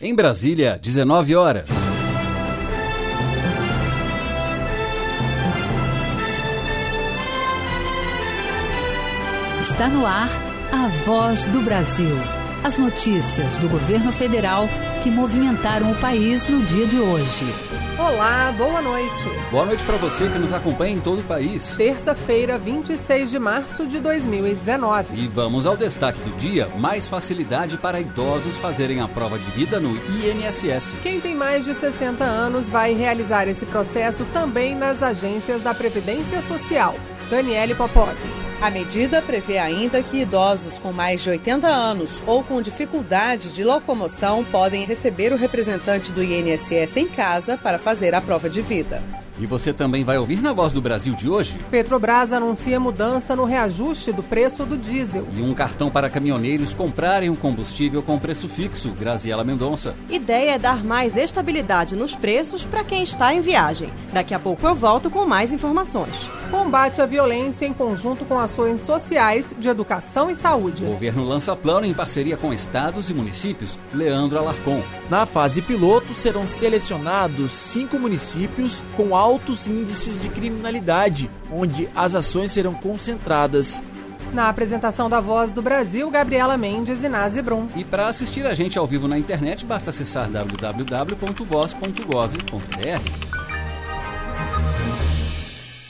Em Brasília, 19 horas. Está no ar a voz do Brasil. As notícias do governo federal que movimentaram o país no dia de hoje. Olá, boa noite. Boa noite para você que nos acompanha em todo o país. Terça-feira, 26 de março de 2019. E vamos ao destaque do dia: mais facilidade para idosos fazerem a prova de vida no INSS. Quem tem mais de 60 anos vai realizar esse processo também nas agências da Previdência Social. Daniele Popov. A medida prevê ainda que idosos com mais de 80 anos ou com dificuldade de locomoção podem receber o representante do INSS em casa para fazer a prova de vida. E você também vai ouvir na Voz do Brasil de hoje? Petrobras anuncia mudança no reajuste do preço do diesel. E um cartão para caminhoneiros comprarem um combustível com preço fixo, Graziela Mendonça. Ideia é dar mais estabilidade nos preços para quem está em viagem. Daqui a pouco eu volto com mais informações. Combate à violência em conjunto com ações sociais de educação e saúde. O governo lança plano em parceria com estados e municípios. Leandro Alarcon. Na fase piloto serão selecionados cinco municípios com altos índices de criminalidade, onde as ações serão concentradas. Na apresentação da Voz do Brasil, Gabriela Mendes e Nazi Brum. E para assistir a gente ao vivo na internet, basta acessar www.voz.gov.br.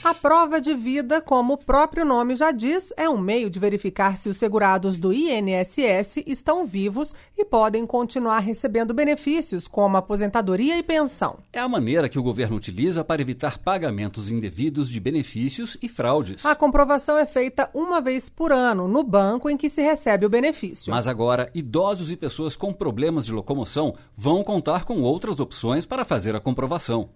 A prova de vida, como o próprio nome já diz, é um meio de verificar se os segurados do INSS estão vivos e podem continuar recebendo benefícios, como aposentadoria e pensão. É a maneira que o governo utiliza para evitar pagamentos indevidos de benefícios e fraudes. A comprovação é feita uma vez por ano no banco em que se recebe o benefício. Mas agora, idosos e pessoas com problemas de locomoção vão contar com outras opções para fazer a comprovação.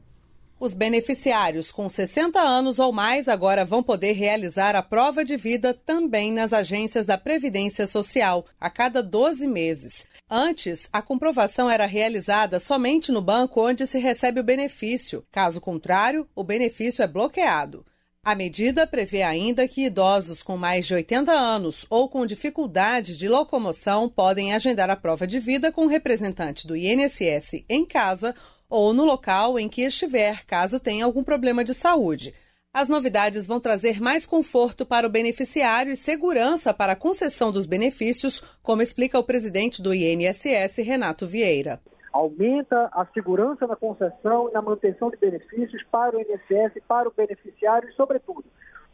Os beneficiários com 60 anos ou mais agora vão poder realizar a prova de vida também nas agências da Previdência Social, a cada 12 meses. Antes, a comprovação era realizada somente no banco onde se recebe o benefício. Caso contrário, o benefício é bloqueado. A medida prevê ainda que idosos com mais de 80 anos ou com dificuldade de locomoção podem agendar a prova de vida com o representante do INSS em casa ou no local em que estiver, caso tenha algum problema de saúde. As novidades vão trazer mais conforto para o beneficiário e segurança para a concessão dos benefícios, como explica o presidente do INSS, Renato Vieira. Aumenta a segurança na concessão e na manutenção de benefícios para o INSS, para o beneficiário e, sobretudo,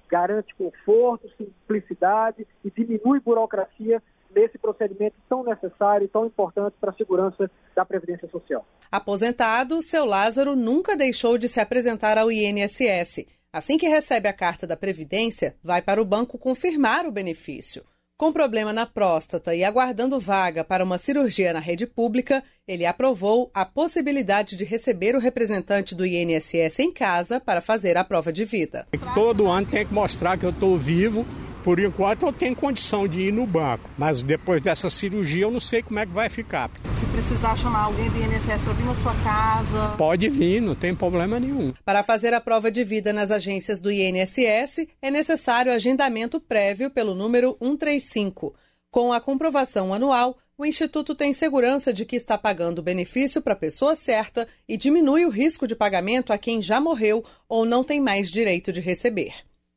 garante conforto, simplicidade e diminui burocracia nesse procedimento tão necessário e tão importante para a segurança da Previdência Social. Aposentado, seu Lázaro nunca deixou de se apresentar ao INSS. Assim que recebe a carta da Previdência, vai para o banco confirmar o benefício. Com problema na próstata e aguardando vaga para uma cirurgia na rede pública, ele aprovou a possibilidade de receber o representante do INSS em casa para fazer a prova de vida. Todo ano tem que mostrar que eu estou vivo por enquanto eu tenho condição de ir no banco, mas depois dessa cirurgia eu não sei como é que vai ficar. Se precisar chamar alguém do INSS para vir na sua casa. Pode vir, não tem problema nenhum. Para fazer a prova de vida nas agências do INSS, é necessário agendamento prévio pelo número 135. Com a comprovação anual, o Instituto tem segurança de que está pagando o benefício para a pessoa certa e diminui o risco de pagamento a quem já morreu ou não tem mais direito de receber.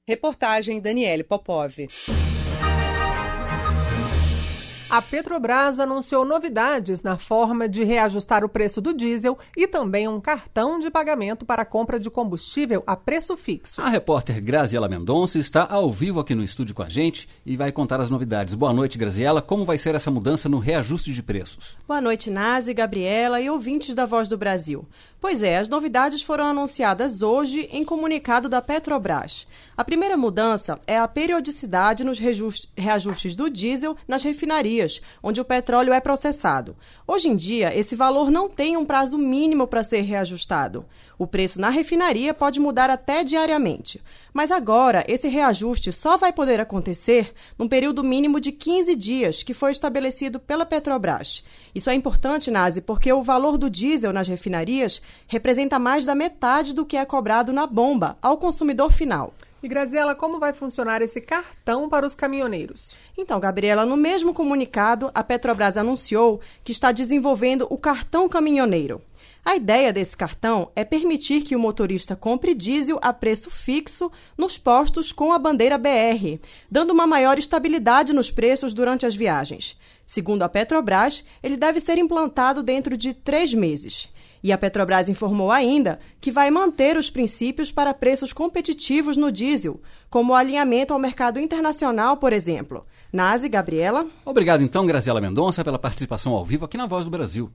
Reportagem Daniele Popov. A Petrobras anunciou novidades na forma de reajustar o preço do diesel e também um cartão de pagamento para a compra de combustível a preço fixo. A repórter Graziela Mendonça está ao vivo aqui no estúdio com a gente e vai contar as novidades. Boa noite, Graziela. Como vai ser essa mudança no reajuste de preços? Boa noite, Nazi, Gabriela e ouvintes da Voz do Brasil. Pois é, as novidades foram anunciadas hoje em comunicado da Petrobras. A primeira mudança é a periodicidade nos reajustes do diesel nas refinarias, onde o petróleo é processado. Hoje em dia, esse valor não tem um prazo mínimo para ser reajustado. O preço na refinaria pode mudar até diariamente. Mas agora, esse reajuste só vai poder acontecer num período mínimo de 15 dias, que foi estabelecido pela Petrobras. Isso é importante, Nazi, porque o valor do diesel nas refinarias representa mais da metade do que é cobrado na bomba ao consumidor final. E Graziela, como vai funcionar esse cartão para os caminhoneiros? Então, Gabriela, no mesmo comunicado, a Petrobras anunciou que está desenvolvendo o cartão caminhoneiro. A ideia desse cartão é permitir que o motorista compre diesel a preço fixo nos postos com a bandeira BR, dando uma maior estabilidade nos preços durante as viagens. Segundo a Petrobras, ele deve ser implantado dentro de três meses. E a Petrobras informou ainda que vai manter os princípios para preços competitivos no diesel, como o alinhamento ao mercado internacional, por exemplo. Nazi, Gabriela. Obrigado então, Graziela Mendonça, pela participação ao vivo aqui na Voz do Brasil.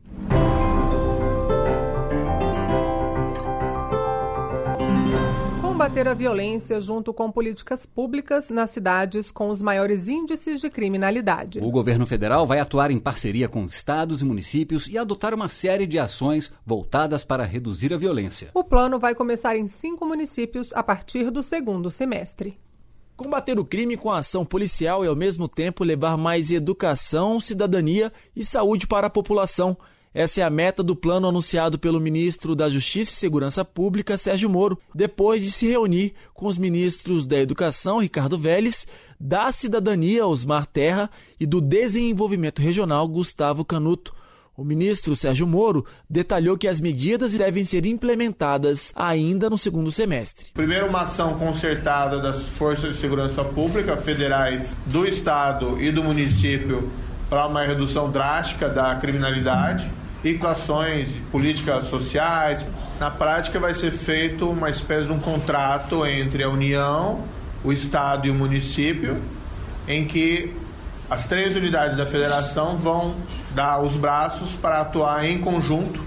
Combater a violência junto com políticas públicas nas cidades com os maiores índices de criminalidade. O governo federal vai atuar em parceria com estados e municípios e adotar uma série de ações voltadas para reduzir a violência. O plano vai começar em cinco municípios a partir do segundo semestre. Combater o crime com a ação policial e, ao mesmo tempo, levar mais educação, cidadania e saúde para a população. Essa é a meta do plano anunciado pelo ministro da Justiça e Segurança Pública, Sérgio Moro, depois de se reunir com os ministros da Educação, Ricardo Vélez, da Cidadania, Osmar Terra, e do Desenvolvimento Regional, Gustavo Canuto. O ministro Sérgio Moro detalhou que as medidas devem ser implementadas ainda no segundo semestre. Primeiro, uma ação concertada das forças de segurança pública federais do estado e do município para uma redução drástica da criminalidade e com ações políticas sociais. Na prática, vai ser feito uma espécie de um contrato entre a União, o Estado e o município, em que as três unidades da federação vão dar os braços para atuar em conjunto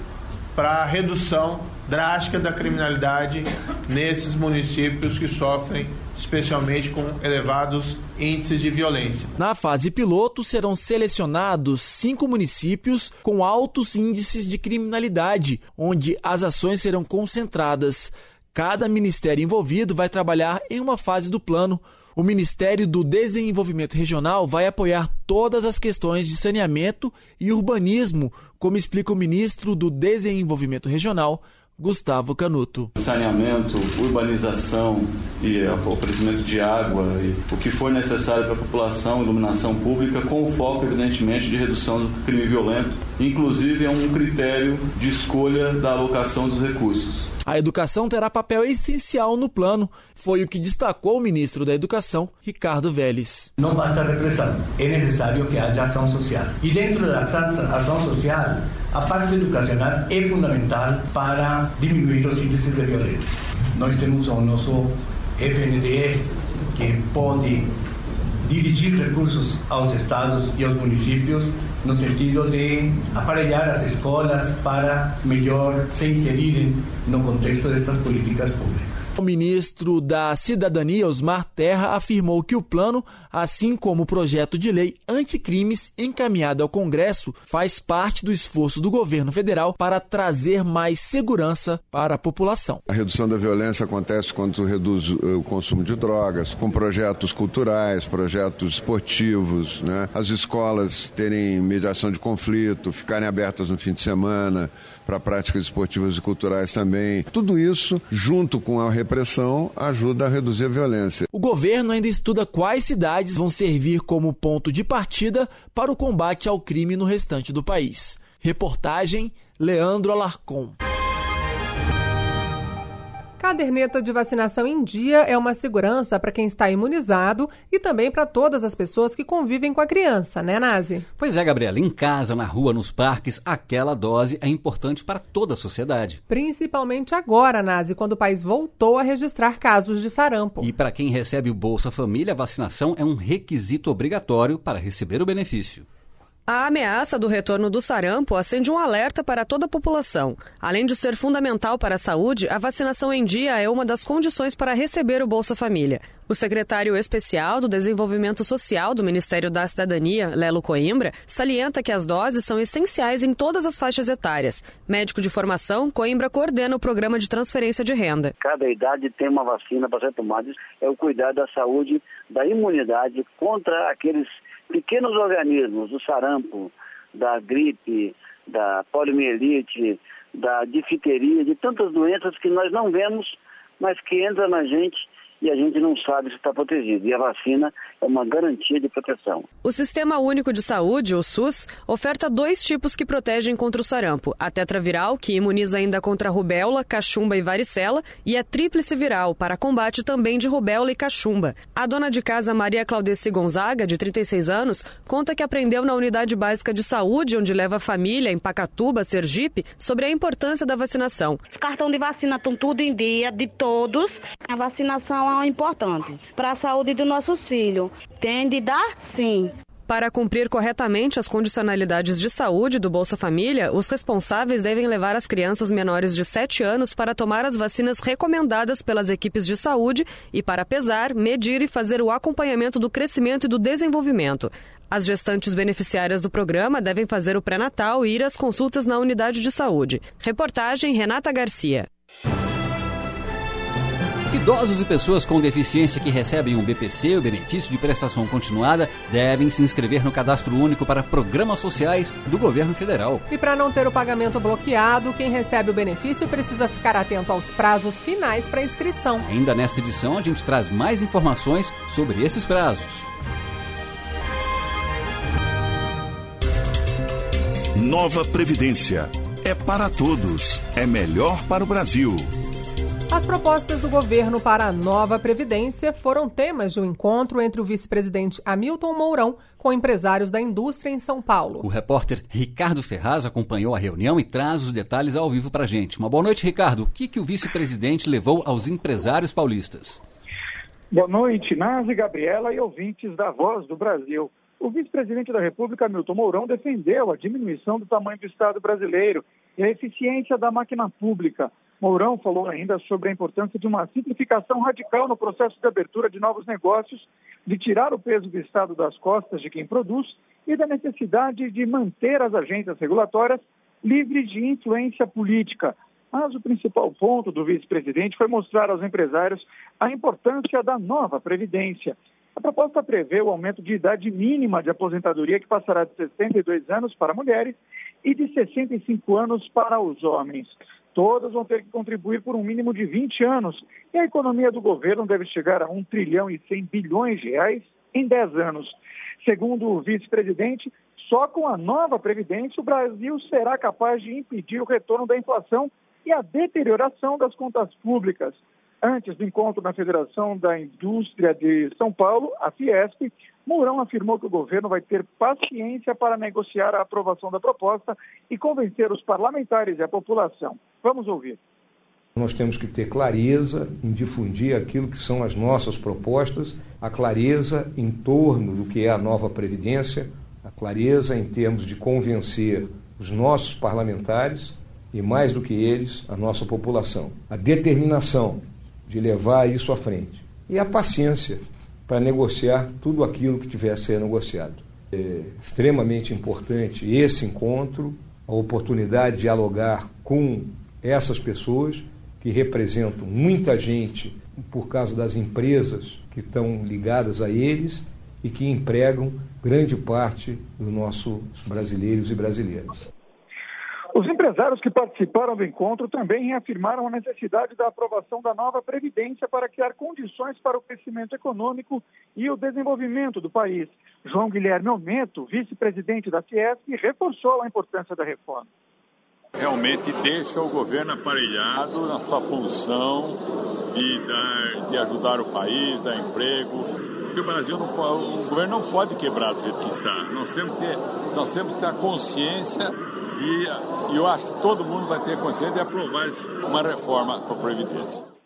para a redução drástica da criminalidade nesses municípios que sofrem especialmente com elevados índices de violência. Na fase piloto, serão selecionados cinco municípios com altos índices de criminalidade, onde as ações serão concentradas. Cada ministério envolvido vai trabalhar em uma fase do plano. O Ministério do Desenvolvimento Regional vai apoiar todas as questões de saneamento e urbanismo, como explica o ministro do Desenvolvimento Regional, Gustavo Canuto. Saneamento, urbanização e oferecimento de água, e o que for necessário para a população, iluminação pública, com o foco, evidentemente, de redução do crime violento. Inclusive, é um critério de escolha da alocação dos recursos. A educação terá papel essencial no plano, foi o que destacou o ministro da Educação, Ricardo Vélez. Não basta repressão, é necessário que haja ação social. E dentro da ação social, a parte educacional é fundamental para diminuir os índices de violência. Nós temos o nosso FNDE, que pode dirigir recursos aos estados e aos municípios no sentido de aparelhar as escolas para melhor se inserirem no contexto destas políticas públicas. O ministro da Cidadania, Osmar Terra, afirmou que o plano, assim como o projeto de lei anticrimes encaminhado ao Congresso, faz parte do esforço do governo federal para trazer mais segurança para a população. A redução da violência acontece quando reduz o consumo de drogas, com projetos culturais, projetos esportivos, né? as escolas terem mediação de conflito, ficarem abertas no fim de semana para práticas esportivas e culturais também. Tudo isso, junto com a repressão, ajuda a reduzir a violência. O governo ainda estuda quais cidades vão servir como ponto de partida para o combate ao crime no restante do país. Reportagem Leandro Alarcon. Caderneta de vacinação em dia é uma segurança para quem está imunizado e também para todas as pessoas que convivem com a criança, né, Nazi? Pois é, Gabriela. Em casa, na rua, nos parques, aquela dose é importante para toda a sociedade. Principalmente agora, Nazi, quando o país voltou a registrar casos de sarampo. E para quem recebe o Bolsa Família, a vacinação é um requisito obrigatório para receber o benefício. A ameaça do retorno do sarampo acende um alerta para toda a população. Além de ser fundamental para a saúde, a vacinação em dia é uma das condições para receber o Bolsa Família. O secretário especial do Desenvolvimento Social do Ministério da Cidadania, Lelo Coimbra, salienta que as doses são essenciais em todas as faixas etárias. Médico de formação, Coimbra coordena o programa de transferência de renda. Cada idade tem uma vacina para ser tomada. É o cuidar da saúde, da imunidade contra aqueles pequenos organismos, do sarampo, da gripe, da poliomielite, da difteria, de tantas doenças que nós não vemos, mas que entram na gente e a gente não sabe se está protegido. E a vacina é uma garantia de proteção. O Sistema Único de Saúde, o SUS, oferta dois tipos que protegem contra o sarampo: a tetraviral, que imuniza ainda contra a rubéola, cachumba e varicela, e a tríplice viral, para combate também de rubéola e cachumba. A dona de casa Maria Claudeci Gonzaga, de 36 anos, conta que aprendeu na Unidade Básica de Saúde, onde leva a família, em Pacatuba, Sergipe, sobre a importância da vacinação. Os cartões de vacina estão tudo em dia, de todos. A vacinação importante para a saúde dos nossos filhos. Tem de dar, sim. Para cumprir corretamente as condicionalidades de saúde do Bolsa Família, os responsáveis devem levar as crianças menores de 7 anos para tomar as vacinas recomendadas pelas equipes de saúde e para pesar, medir e fazer o acompanhamento do crescimento e do desenvolvimento. As gestantes beneficiárias do programa devem fazer o pré-natal e ir às consultas na unidade de saúde. Reportagem Renata Garcia. Idosos e pessoas com deficiência que recebem um BPC, o benefício de prestação continuada, devem se inscrever no Cadastro Único para Programas Sociais do Governo Federal. E para não ter o pagamento bloqueado, quem recebe o benefício precisa ficar atento aos prazos finais para inscrição. Ainda nesta edição, a gente traz mais informações sobre esses prazos. Nova Previdência. É para todos. É melhor para o Brasil. As propostas do governo para a nova Previdência foram temas de um encontro entre o vice-presidente Hamilton Mourão com empresários da indústria em São Paulo. O repórter Ricardo Ferraz acompanhou a reunião e traz os detalhes ao vivo para a gente. Uma boa noite, Ricardo. O que, que o vice-presidente levou aos empresários paulistas? Boa noite, Nazi, Gabriela e ouvintes da Voz do Brasil. O vice-presidente da República, Milton Mourão, defendeu a diminuição do tamanho do Estado brasileiro e a eficiência da máquina pública. Mourão falou ainda sobre a importância de uma simplificação radical no processo de abertura de novos negócios, de tirar o peso do Estado das costas de quem produz e da necessidade de manter as agências regulatórias livres de influência política. Mas o principal ponto do vice-presidente foi mostrar aos empresários a importância da nova Previdência. A proposta prevê o aumento de idade mínima de aposentadoria, que passará de 62 anos para mulheres e de 65 anos para os homens. Todas vão ter que contribuir por um mínimo de 20 anos. E a economia do governo deve chegar a 1 trilhão e 100 bilhões de reais em 10 anos. Segundo o vice-presidente, só com a nova Previdência o Brasil será capaz de impedir o retorno da inflação e a deterioração das contas públicas. Antes do encontro na Federação da Indústria de São Paulo, a Fiesp, Mourão afirmou que o governo vai ter paciência para negociar a aprovação da proposta e convencer os parlamentares e a população. Vamos ouvir. Nós temos que ter clareza em difundir aquilo que são as nossas propostas, a clareza em torno do que é a nova Previdência, a clareza em termos de convencer os nossos parlamentares e, mais do que eles, a nossa população. A determinação de levar isso à frente. E a paciência para negociar tudo aquilo que tiver a ser negociado. É extremamente importante esse encontro, a oportunidade de dialogar com essas pessoas que representam muita gente por causa das empresas que estão ligadas a eles e que empregam grande parte dos nossos brasileiros e brasileiras. Os empresários que participaram do encontro também reafirmaram a necessidade da aprovação da nova Previdência para criar condições para o crescimento econômico e o desenvolvimento do país. João Guilherme Aumento, vice-presidente da Fiesp, reforçou a importância da reforma. Realmente deixa o governo aparelhado na sua função de, dar, de ajudar o país, dar emprego, porque o Brasil não o governo não pode quebrar do jeito que está. Nós temos que ter, nós temos que ter a consciência e, e eu acho que todo mundo vai ter consciência de aprovar uma reforma para a Previdência.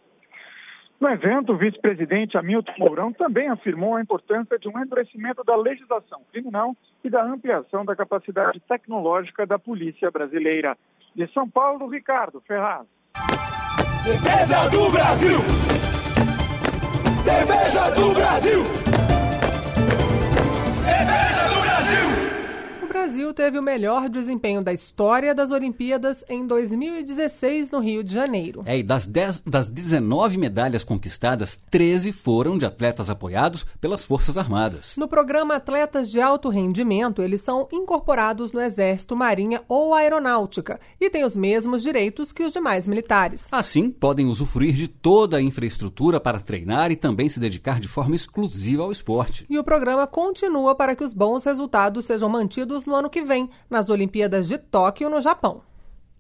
No evento, o vice-presidente Hamilton Mourão também afirmou a importância de um endurecimento da legislação criminal e da ampliação da capacidade tecnológica da polícia brasileira. De São Paulo, Ricardo Ferraz. Defesa do Brasil! Defesa do Brasil! Defesa do Brasil! Brasil teve o melhor desempenho da história das Olimpíadas em 2016 no Rio de Janeiro. É, e das, 10, das 19 medalhas conquistadas, 13 foram de atletas apoiados pelas Forças Armadas. No programa Atletas de Alto Rendimento, eles são incorporados no Exército, Marinha ou Aeronáutica e têm os mesmos direitos que os demais militares. Assim, podem usufruir de toda a infraestrutura para treinar e também se dedicar de forma exclusiva ao esporte. E o programa continua para que os bons resultados sejam mantidos no ano que vem, nas Olimpíadas de Tóquio, no Japão.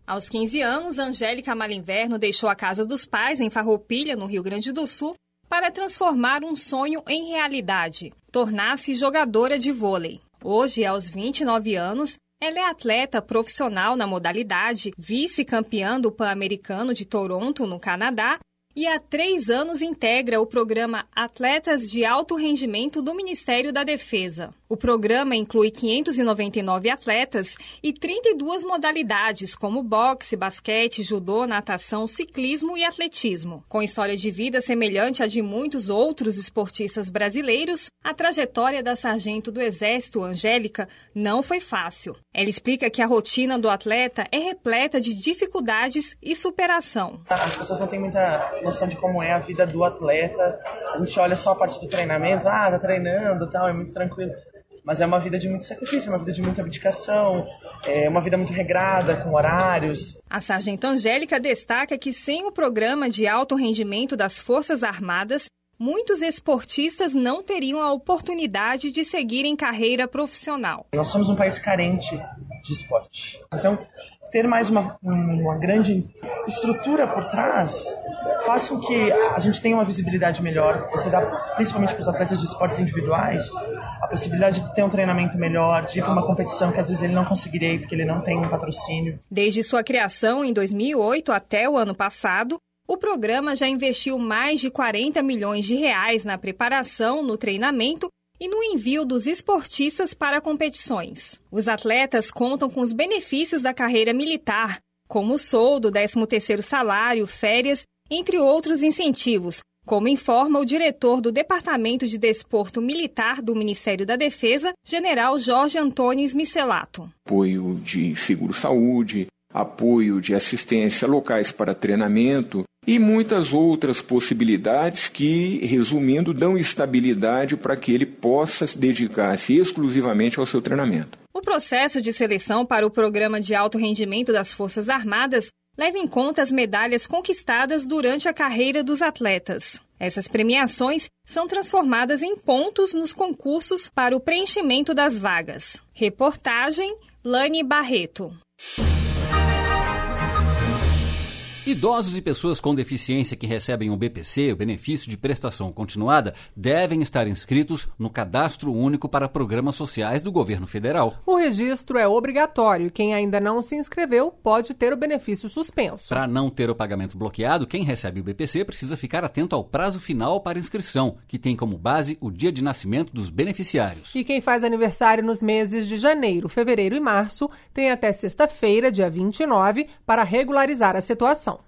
Aos 15 anos, Angélica Malinverno deixou a casa dos pais em Farroupilha, no Rio Grande do Sul, para transformar um sonho em realidade, tornar-se jogadora de vôlei. Hoje, aos 29 anos, ela é atleta profissional na modalidade, vice-campeã do Pan-Americano de Toronto, no Canadá, e há três anos integra o programa Atletas de Alto Rendimento do Ministério da Defesa. O programa inclui 599 atletas e 32 modalidades, como boxe, basquete, judô, natação, ciclismo e atletismo. Com história de vida semelhante à de muitos outros esportistas brasileiros, a trajetória da sargento do Exército, Angélica, não foi fácil. Ela explica que a rotina do atleta é repleta de dificuldades e superação. As pessoas não têm muita noção de como é a vida do atleta. A gente olha só a parte do treinamento, ah, tá treinando, tal, é muito tranquilo. Mas é uma vida de muito sacrifício, é uma vida de muita abdicação, é uma vida muito regrada, com horários. A sargento Angélica destaca que sem o programa de alto rendimento das Forças Armadas, muitos esportistas não teriam a oportunidade de seguir em carreira profissional. Nós somos um país carente de esporte. Então, ter mais uma, uma grande estrutura por trás faz com que a gente tenha uma visibilidade melhor. Você dá, principalmente para os atletas de esportes individuais, a possibilidade de ter um treinamento melhor, de ir para uma competição que às vezes ele não conseguiria porque ele não tem um patrocínio. Desde sua criação em 2008 até o ano passado, o programa já investiu mais de 40 milhões de reais na preparação, no treinamento e no envio dos esportistas para competições. Os atletas contam com os benefícios da carreira militar, como o soldo, 13º salário, férias, entre outros incentivos, como informa o diretor do Departamento de Desporto Militar do Ministério da Defesa, General Jorge Antônio Smicelato. Apoio de seguro-saúde, apoio de assistência locais para treinamento e muitas outras possibilidades que, resumindo, dão estabilidade para que ele possa se dedicar-se exclusivamente ao seu treinamento. O processo de seleção para o programa de alto rendimento das Forças Armadas leva em conta as medalhas conquistadas durante a carreira dos atletas. Essas premiações são transformadas em pontos nos concursos para o preenchimento das vagas. Reportagem Lani Barreto. Idosos e pessoas com deficiência que recebem o BPC, o benefício de prestação continuada, devem estar inscritos no Cadastro Único para Programas Sociais do Governo Federal. O registro é obrigatório e quem ainda não se inscreveu pode ter o benefício suspenso. Para não ter o pagamento bloqueado, quem recebe o BPC precisa ficar atento ao prazo final para inscrição, que tem como base o dia de nascimento dos beneficiários. E quem faz aniversário nos meses de janeiro, fevereiro e março tem até sexta-feira, dia 29, para regularizar a situação.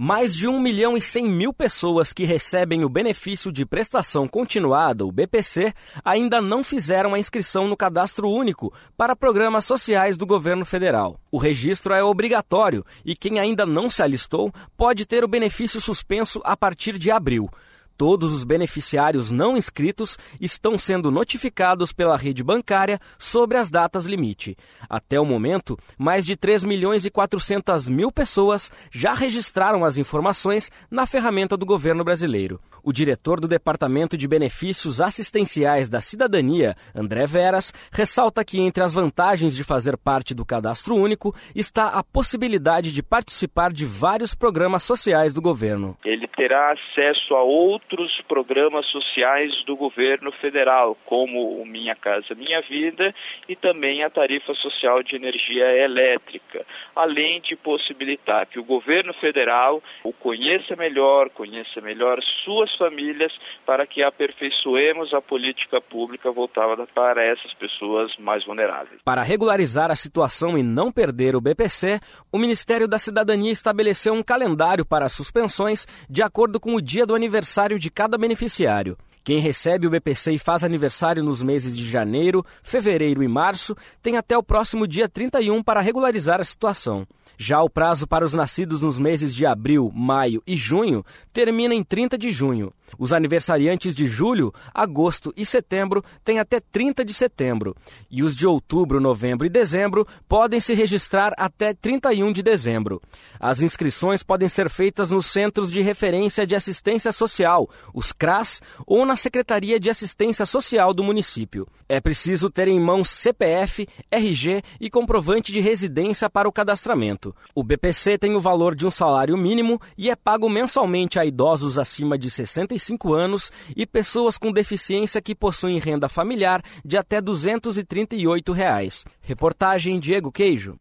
Mais de 1 milhão e 100 mil pessoas que recebem o benefício de prestação continuada, o BPC, ainda não fizeram a inscrição no cadastro único para programas sociais do governo federal. O registro é obrigatório e quem ainda não se alistou pode ter o benefício suspenso a partir de abril. Todos os beneficiários não inscritos estão sendo notificados pela rede bancária sobre as datas limite. Até o momento, mais de 3 milhões e 400 mil pessoas já registraram as informações na ferramenta do governo brasileiro. O diretor do Departamento de Benefícios Assistenciais da Cidadania, André Veras, ressalta que entre as vantagens de fazer parte do cadastro único está a possibilidade de participar de vários programas sociais do governo. Ele terá acesso a outros programas sociais do governo federal, como o Minha Casa Minha Vida e também a tarifa social de energia elétrica, além de possibilitar que o governo federal o conheça melhor, conheça melhor suas famílias, para que aperfeiçoemos a política pública voltada para essas pessoas mais vulneráveis. Para regularizar a situação e não perder o BPC, o Ministério da Cidadania estabeleceu um calendário para suspensões de acordo com o dia do aniversário de cada beneficiário. Quem recebe o BPC e faz aniversário nos meses de janeiro, fevereiro e março tem até o próximo dia 31 para regularizar a situação. Já o prazo para os nascidos nos meses de abril, maio e junho termina em 30 de junho. Os aniversariantes de julho, agosto e setembro têm até 30 de setembro. E os de outubro, novembro e dezembro podem se registrar até 31 de dezembro. As inscrições podem ser feitas nos Centros de Referência de Assistência Social, os CRAS, ou na Secretaria de Assistência Social do município. É preciso ter em mãos CPF, RG e comprovante de residência para o cadastramento. O BPC tem o valor de um salário mínimo e é pago mensalmente a idosos acima de 65 anos e pessoas com deficiência que possuem renda familiar de até 238 reais. Reportagem Diego Queijo.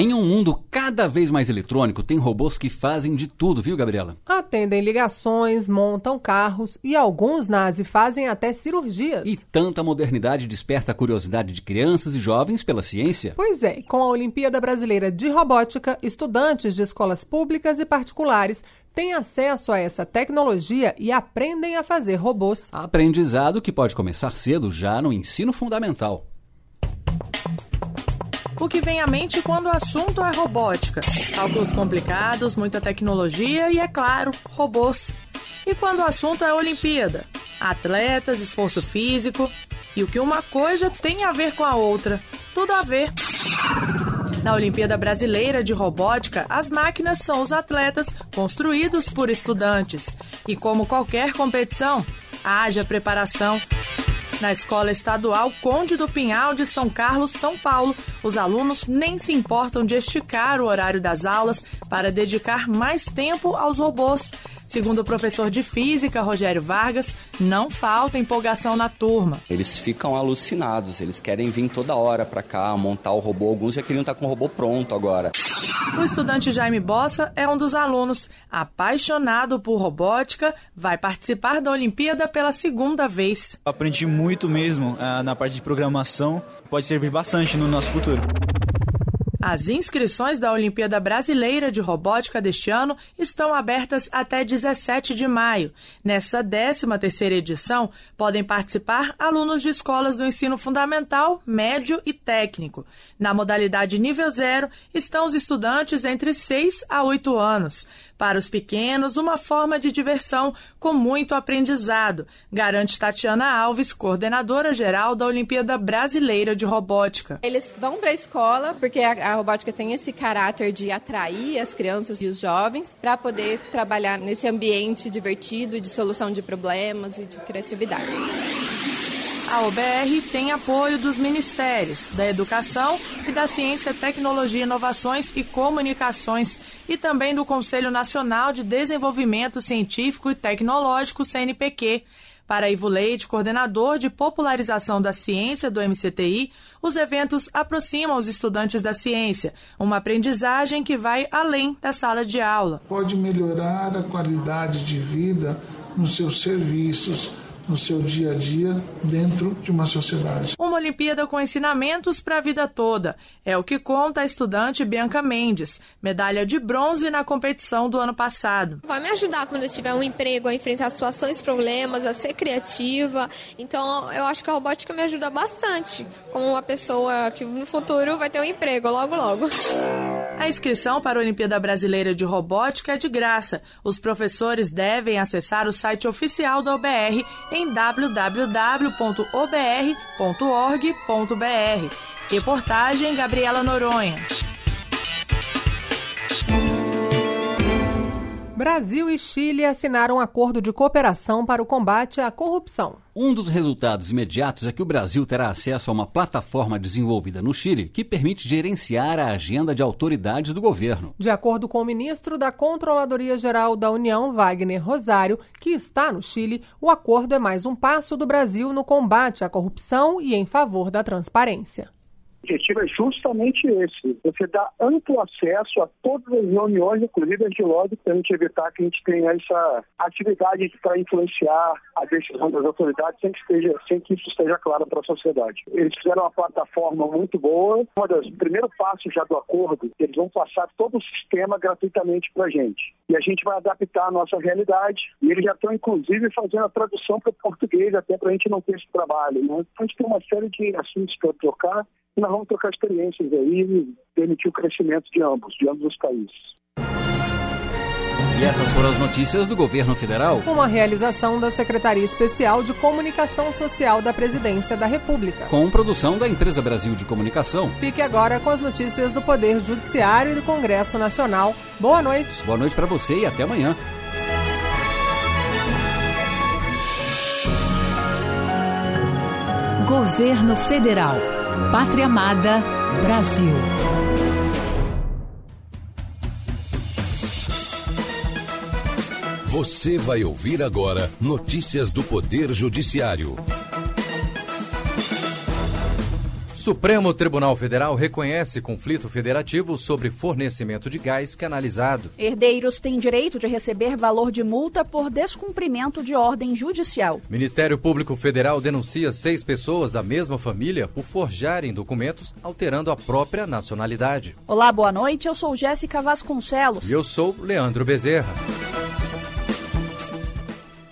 Em um mundo cada vez mais eletrônico, tem robôs que fazem de tudo, viu, Gabriela? Atendem ligações, montam carros e alguns nazi fazem até cirurgias. E tanta modernidade desperta a curiosidade de crianças e jovens pela ciência. Pois é, com a Olimpíada Brasileira de Robótica, estudantes de escolas públicas e particulares têm acesso a essa tecnologia e aprendem a fazer robôs. Aprendizado que pode começar cedo, já no ensino fundamental. O que vem à mente quando o assunto é robótica? Cálculos complicados, muita tecnologia e, é claro, robôs. E quando o assunto é Olimpíada? Atletas, esforço físico. E o que uma coisa tem a ver com a outra? Tudo a ver. Na Olimpíada Brasileira de Robótica, as máquinas são os atletas construídos por estudantes. E como qualquer competição, haja preparação. Na Escola Estadual Conde do Pinhal de São Carlos, São Paulo, os alunos nem se importam de esticar o horário das aulas para dedicar mais tempo aos robôs. Segundo o professor de física, Rogério Vargas, não falta empolgação na turma. Eles ficam alucinados, eles querem vir toda hora para cá, montar o robô. Alguns já queriam estar com o robô pronto agora. O estudante Jaime Bossa é um dos alunos. Apaixonado por robótica, vai participar da Olimpíada pela segunda vez. Aprendi muito mesmo uh, na parte de programação. Pode servir bastante no nosso futuro. As inscrições da Olimpíada Brasileira de Robótica deste ano estão abertas até 17 de maio. Nessa 13ª edição, podem participar alunos de escolas do ensino fundamental, médio e técnico. Na modalidade nível zero estão os estudantes entre 6 a 8 anos. Para os pequenos, uma forma de diversão com muito aprendizado, garante Tatiana Alves, coordenadora geral da Olimpíada Brasileira de Robótica. Eles vão para a escola porque a, a robótica tem esse caráter de atrair as crianças e os jovens para poder trabalhar nesse ambiente divertido de solução de problemas e de criatividade. A OBR tem apoio dos Ministérios da Educação e da Ciência, Tecnologia, Inovações e Comunicações e também do Conselho Nacional de Desenvolvimento Científico e Tecnológico, CNPq. Para Ivo Leite, coordenador de popularização da ciência do MCTI, os eventos aproximam os estudantes da ciência, uma aprendizagem que vai além da sala de aula. Pode melhorar a qualidade de vida nos seus serviços no seu dia a dia dentro de uma sociedade. Uma Olimpíada com ensinamentos para a vida toda. É o que conta a estudante Bianca Mendes, medalha de bronze na competição do ano passado. Vai me ajudar quando eu tiver um emprego a enfrentar situações, problemas, a ser criativa. Então eu acho que a robótica me ajuda bastante, como uma pessoa que no futuro vai ter um emprego logo logo. A inscrição para a Olimpíada Brasileira de Robótica é de graça. Os professores devem acessar o site oficial da OBR em www.obr.org.br. Reportagem Gabriela Noronha. Brasil e Chile assinaram um acordo de cooperação para o combate à corrupção. Um dos resultados imediatos é que o Brasil terá acesso a uma plataforma desenvolvida no Chile que permite gerenciar a agenda de autoridades do governo. De acordo com o ministro da Controladoria Geral da União, Wagner Rosário, que está no Chile, o acordo é mais um passo do Brasil no combate à corrupção e em favor da transparência. Objetivo é justamente esse: você dar amplo acesso a todas as reuniões, inclusive as de lobby, para a gente evitar que a gente tenha essa atividade para influenciar a decisão das autoridades sem que, esteja, sem que isso esteja claro para a sociedade. Eles fizeram uma plataforma muito boa. Um dos primeiros passos já do acordo, eles vão passar todo o sistema gratuitamente para a gente. E a gente vai adaptar a nossa realidade. E eles já estão, inclusive, fazendo a tradução para o português, até para a gente não ter esse trabalho. Né? A gente tem uma série de assuntos para trocar e nós vamos trocar experiências aí e permitir o crescimento de ambos, de ambos os países. E essas foram as notícias do governo federal. Uma realização da Secretaria Especial de Comunicação Social da Presidência da República. Com produção da Empresa Brasil de Comunicação. Fique agora com as notícias do Poder Judiciário e do Congresso Nacional. Boa noite. Boa noite para você e até amanhã. Governo Federal. Pátria Amada, Brasil. Você vai ouvir agora notícias do Poder Judiciário. Supremo Tribunal Federal reconhece conflito federativo sobre fornecimento de gás canalizado. Herdeiros têm direito de receber valor de multa por descumprimento de ordem judicial. Ministério Público Federal denuncia seis pessoas da mesma família por forjarem documentos alterando a própria nacionalidade. Olá, boa noite. Eu sou Jéssica Vasconcelos. E eu sou Leandro Bezerra.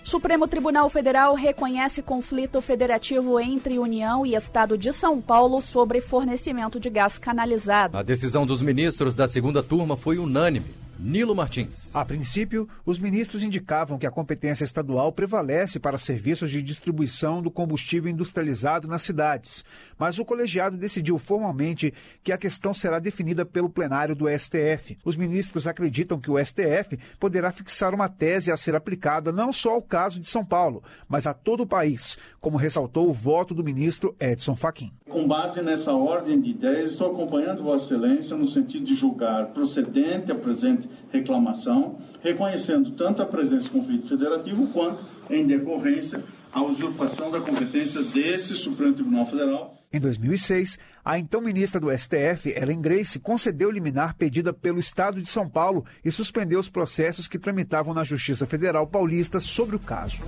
Supremo Tribunal Federal reconhece conflito federativo entre União e Estado de São Paulo sobre fornecimento de gás canalizado. A decisão dos ministros da segunda turma foi unânime. Nilo Martins. A princípio, os ministros indicavam que a competência estadual prevalece para serviços de distribuição do combustível industrializado nas cidades, mas o colegiado decidiu formalmente que a questão será definida pelo plenário do STF. Os ministros acreditam que o STF poderá fixar uma tese a ser aplicada não só ao caso de São Paulo, mas a todo o país, como ressaltou o voto do ministro Edson Fachin. Com base nessa ordem de ideias, estou acompanhando Vossa Excelência no sentido de julgar procedente a presente reclamação, reconhecendo tanto a presença de conflito federativo quanto, em decorrência, a usurpação da competência desse Supremo Tribunal Federal. Em 2006, a então ministra do STF, Ellen Grace, concedeu liminar pedida pelo Estado de São Paulo e suspendeu os processos que tramitavam na Justiça Federal Paulista sobre o caso.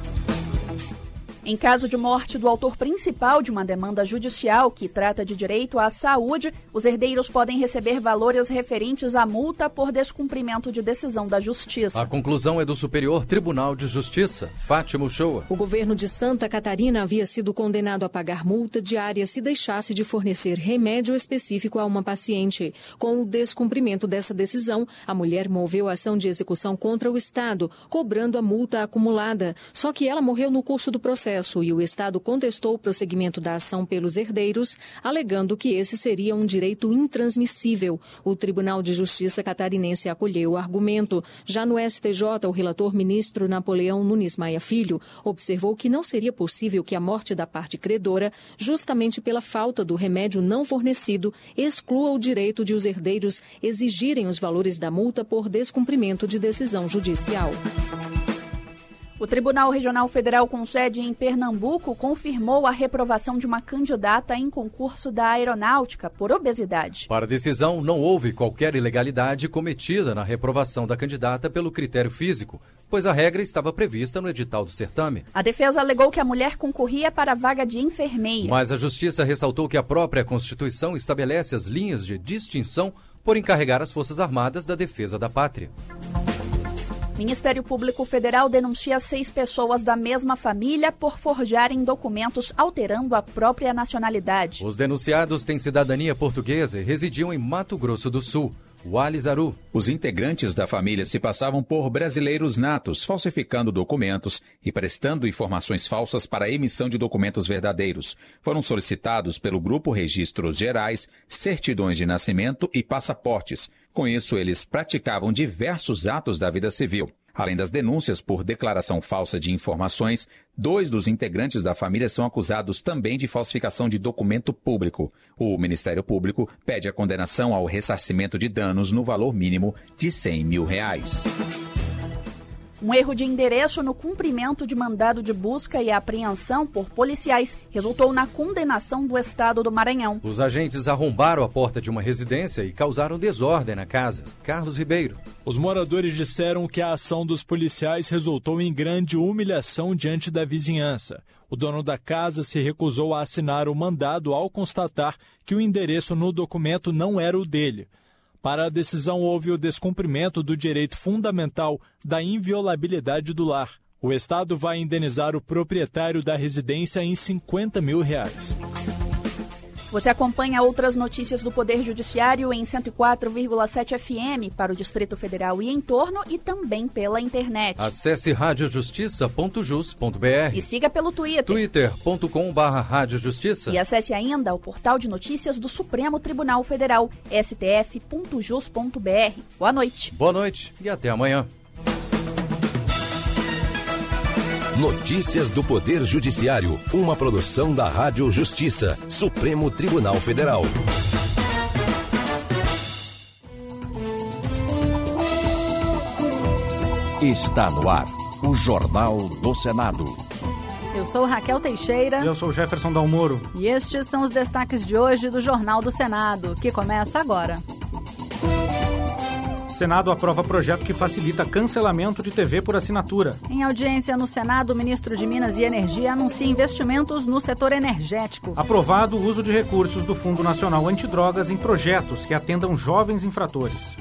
Em caso de morte do autor principal de uma demanda judicial que trata de direito à saúde, os herdeiros podem receber valores referentes à multa por descumprimento de decisão da Justiça. A conclusão é do Superior Tribunal de Justiça, Fátima Uchoa. O governo de Santa Catarina havia sido condenado a pagar multa diária se deixasse de fornecer remédio específico a uma paciente. Com o descumprimento dessa decisão, a mulher moveu ação de execução contra o Estado, cobrando a multa acumulada. Só que ela morreu no curso do processo processo e o Estado contestou o prosseguimento da ação pelos herdeiros, alegando que esse seria um direito intransmissível. O Tribunal de Justiça catarinense acolheu o argumento. Já no STJ, o relator ministro Napoleão Nunes Maia Filho observou que não seria possível que a morte da parte credora, justamente pela falta do remédio não fornecido, exclua o direito de os herdeiros exigirem os valores da multa por descumprimento de decisão judicial. O Tribunal Regional Federal com sede em Pernambuco confirmou a reprovação de uma candidata em concurso da aeronáutica por obesidade. Para a decisão, não houve qualquer ilegalidade cometida na reprovação da candidata pelo critério físico, pois a regra estava prevista no edital do certame. A defesa alegou que a mulher concorria para a vaga de enfermeira. Mas a Justiça ressaltou que a própria Constituição estabelece as linhas de distinção por encarregar as Forças Armadas da defesa da pátria. Ministério Público Federal denuncia seis pessoas da mesma família por forjarem documentos alterando a própria nacionalidade. Os denunciados têm cidadania portuguesa e residiam em Mato Grosso do Sul. Wally. Os integrantes da família se passavam por brasileiros natos, falsificando documentos e prestando informações falsas para a emissão de documentos verdadeiros. Foram solicitados pelo Grupo Registros Gerais certidões de nascimento e passaportes. Com isso, eles praticavam diversos atos da vida civil. Além das denúncias por declaração falsa de informações, dois dos integrantes da família são acusados também de falsificação de documento público. O Ministério Público pede a condenação ao ressarcimento de danos no valor mínimo de 100 mil reais. Um erro de endereço no cumprimento de mandado de busca e apreensão por policiais resultou na condenação do estado do Maranhão. Os agentes arrombaram a porta de uma residência e causaram desordem na casa. Carlos Ribeiro. Os moradores disseram que a ação dos policiais resultou em grande humilhação diante da vizinhança. O dono da casa se recusou a assinar o mandado ao constatar que o endereço no documento não era o dele. Para a decisão, houve o descumprimento do direito fundamental da inviolabilidade do lar. O Estado vai indenizar o proprietário da residência em 50 mil reais. Você acompanha outras notícias do Poder Judiciário em 104,7 FM para o Distrito Federal e em torno e também pela internet. Acesse radiojustiça.jus.br e siga pelo Twitter. twitter.com.br radiojustiça. E acesse ainda o portal de notícias do Supremo Tribunal Federal, stf.jus.br. Boa noite. Boa noite e até amanhã. Notícias do Poder Judiciário, uma produção da Rádio Justiça, Supremo Tribunal Federal. Está no ar, o Jornal do Senado. Eu sou Raquel Teixeira. Eu sou Jefferson Dalmoro. E estes são os destaques de hoje do Jornal do Senado, que começa agora. Senado aprova projeto que facilita cancelamento de TV por assinatura. Em audiência no Senado, o ministro de Minas e Energia anuncia investimentos no setor energético. Aprovado o uso de recursos do Fundo Nacional Antidrogas em projetos que atendam jovens infratores.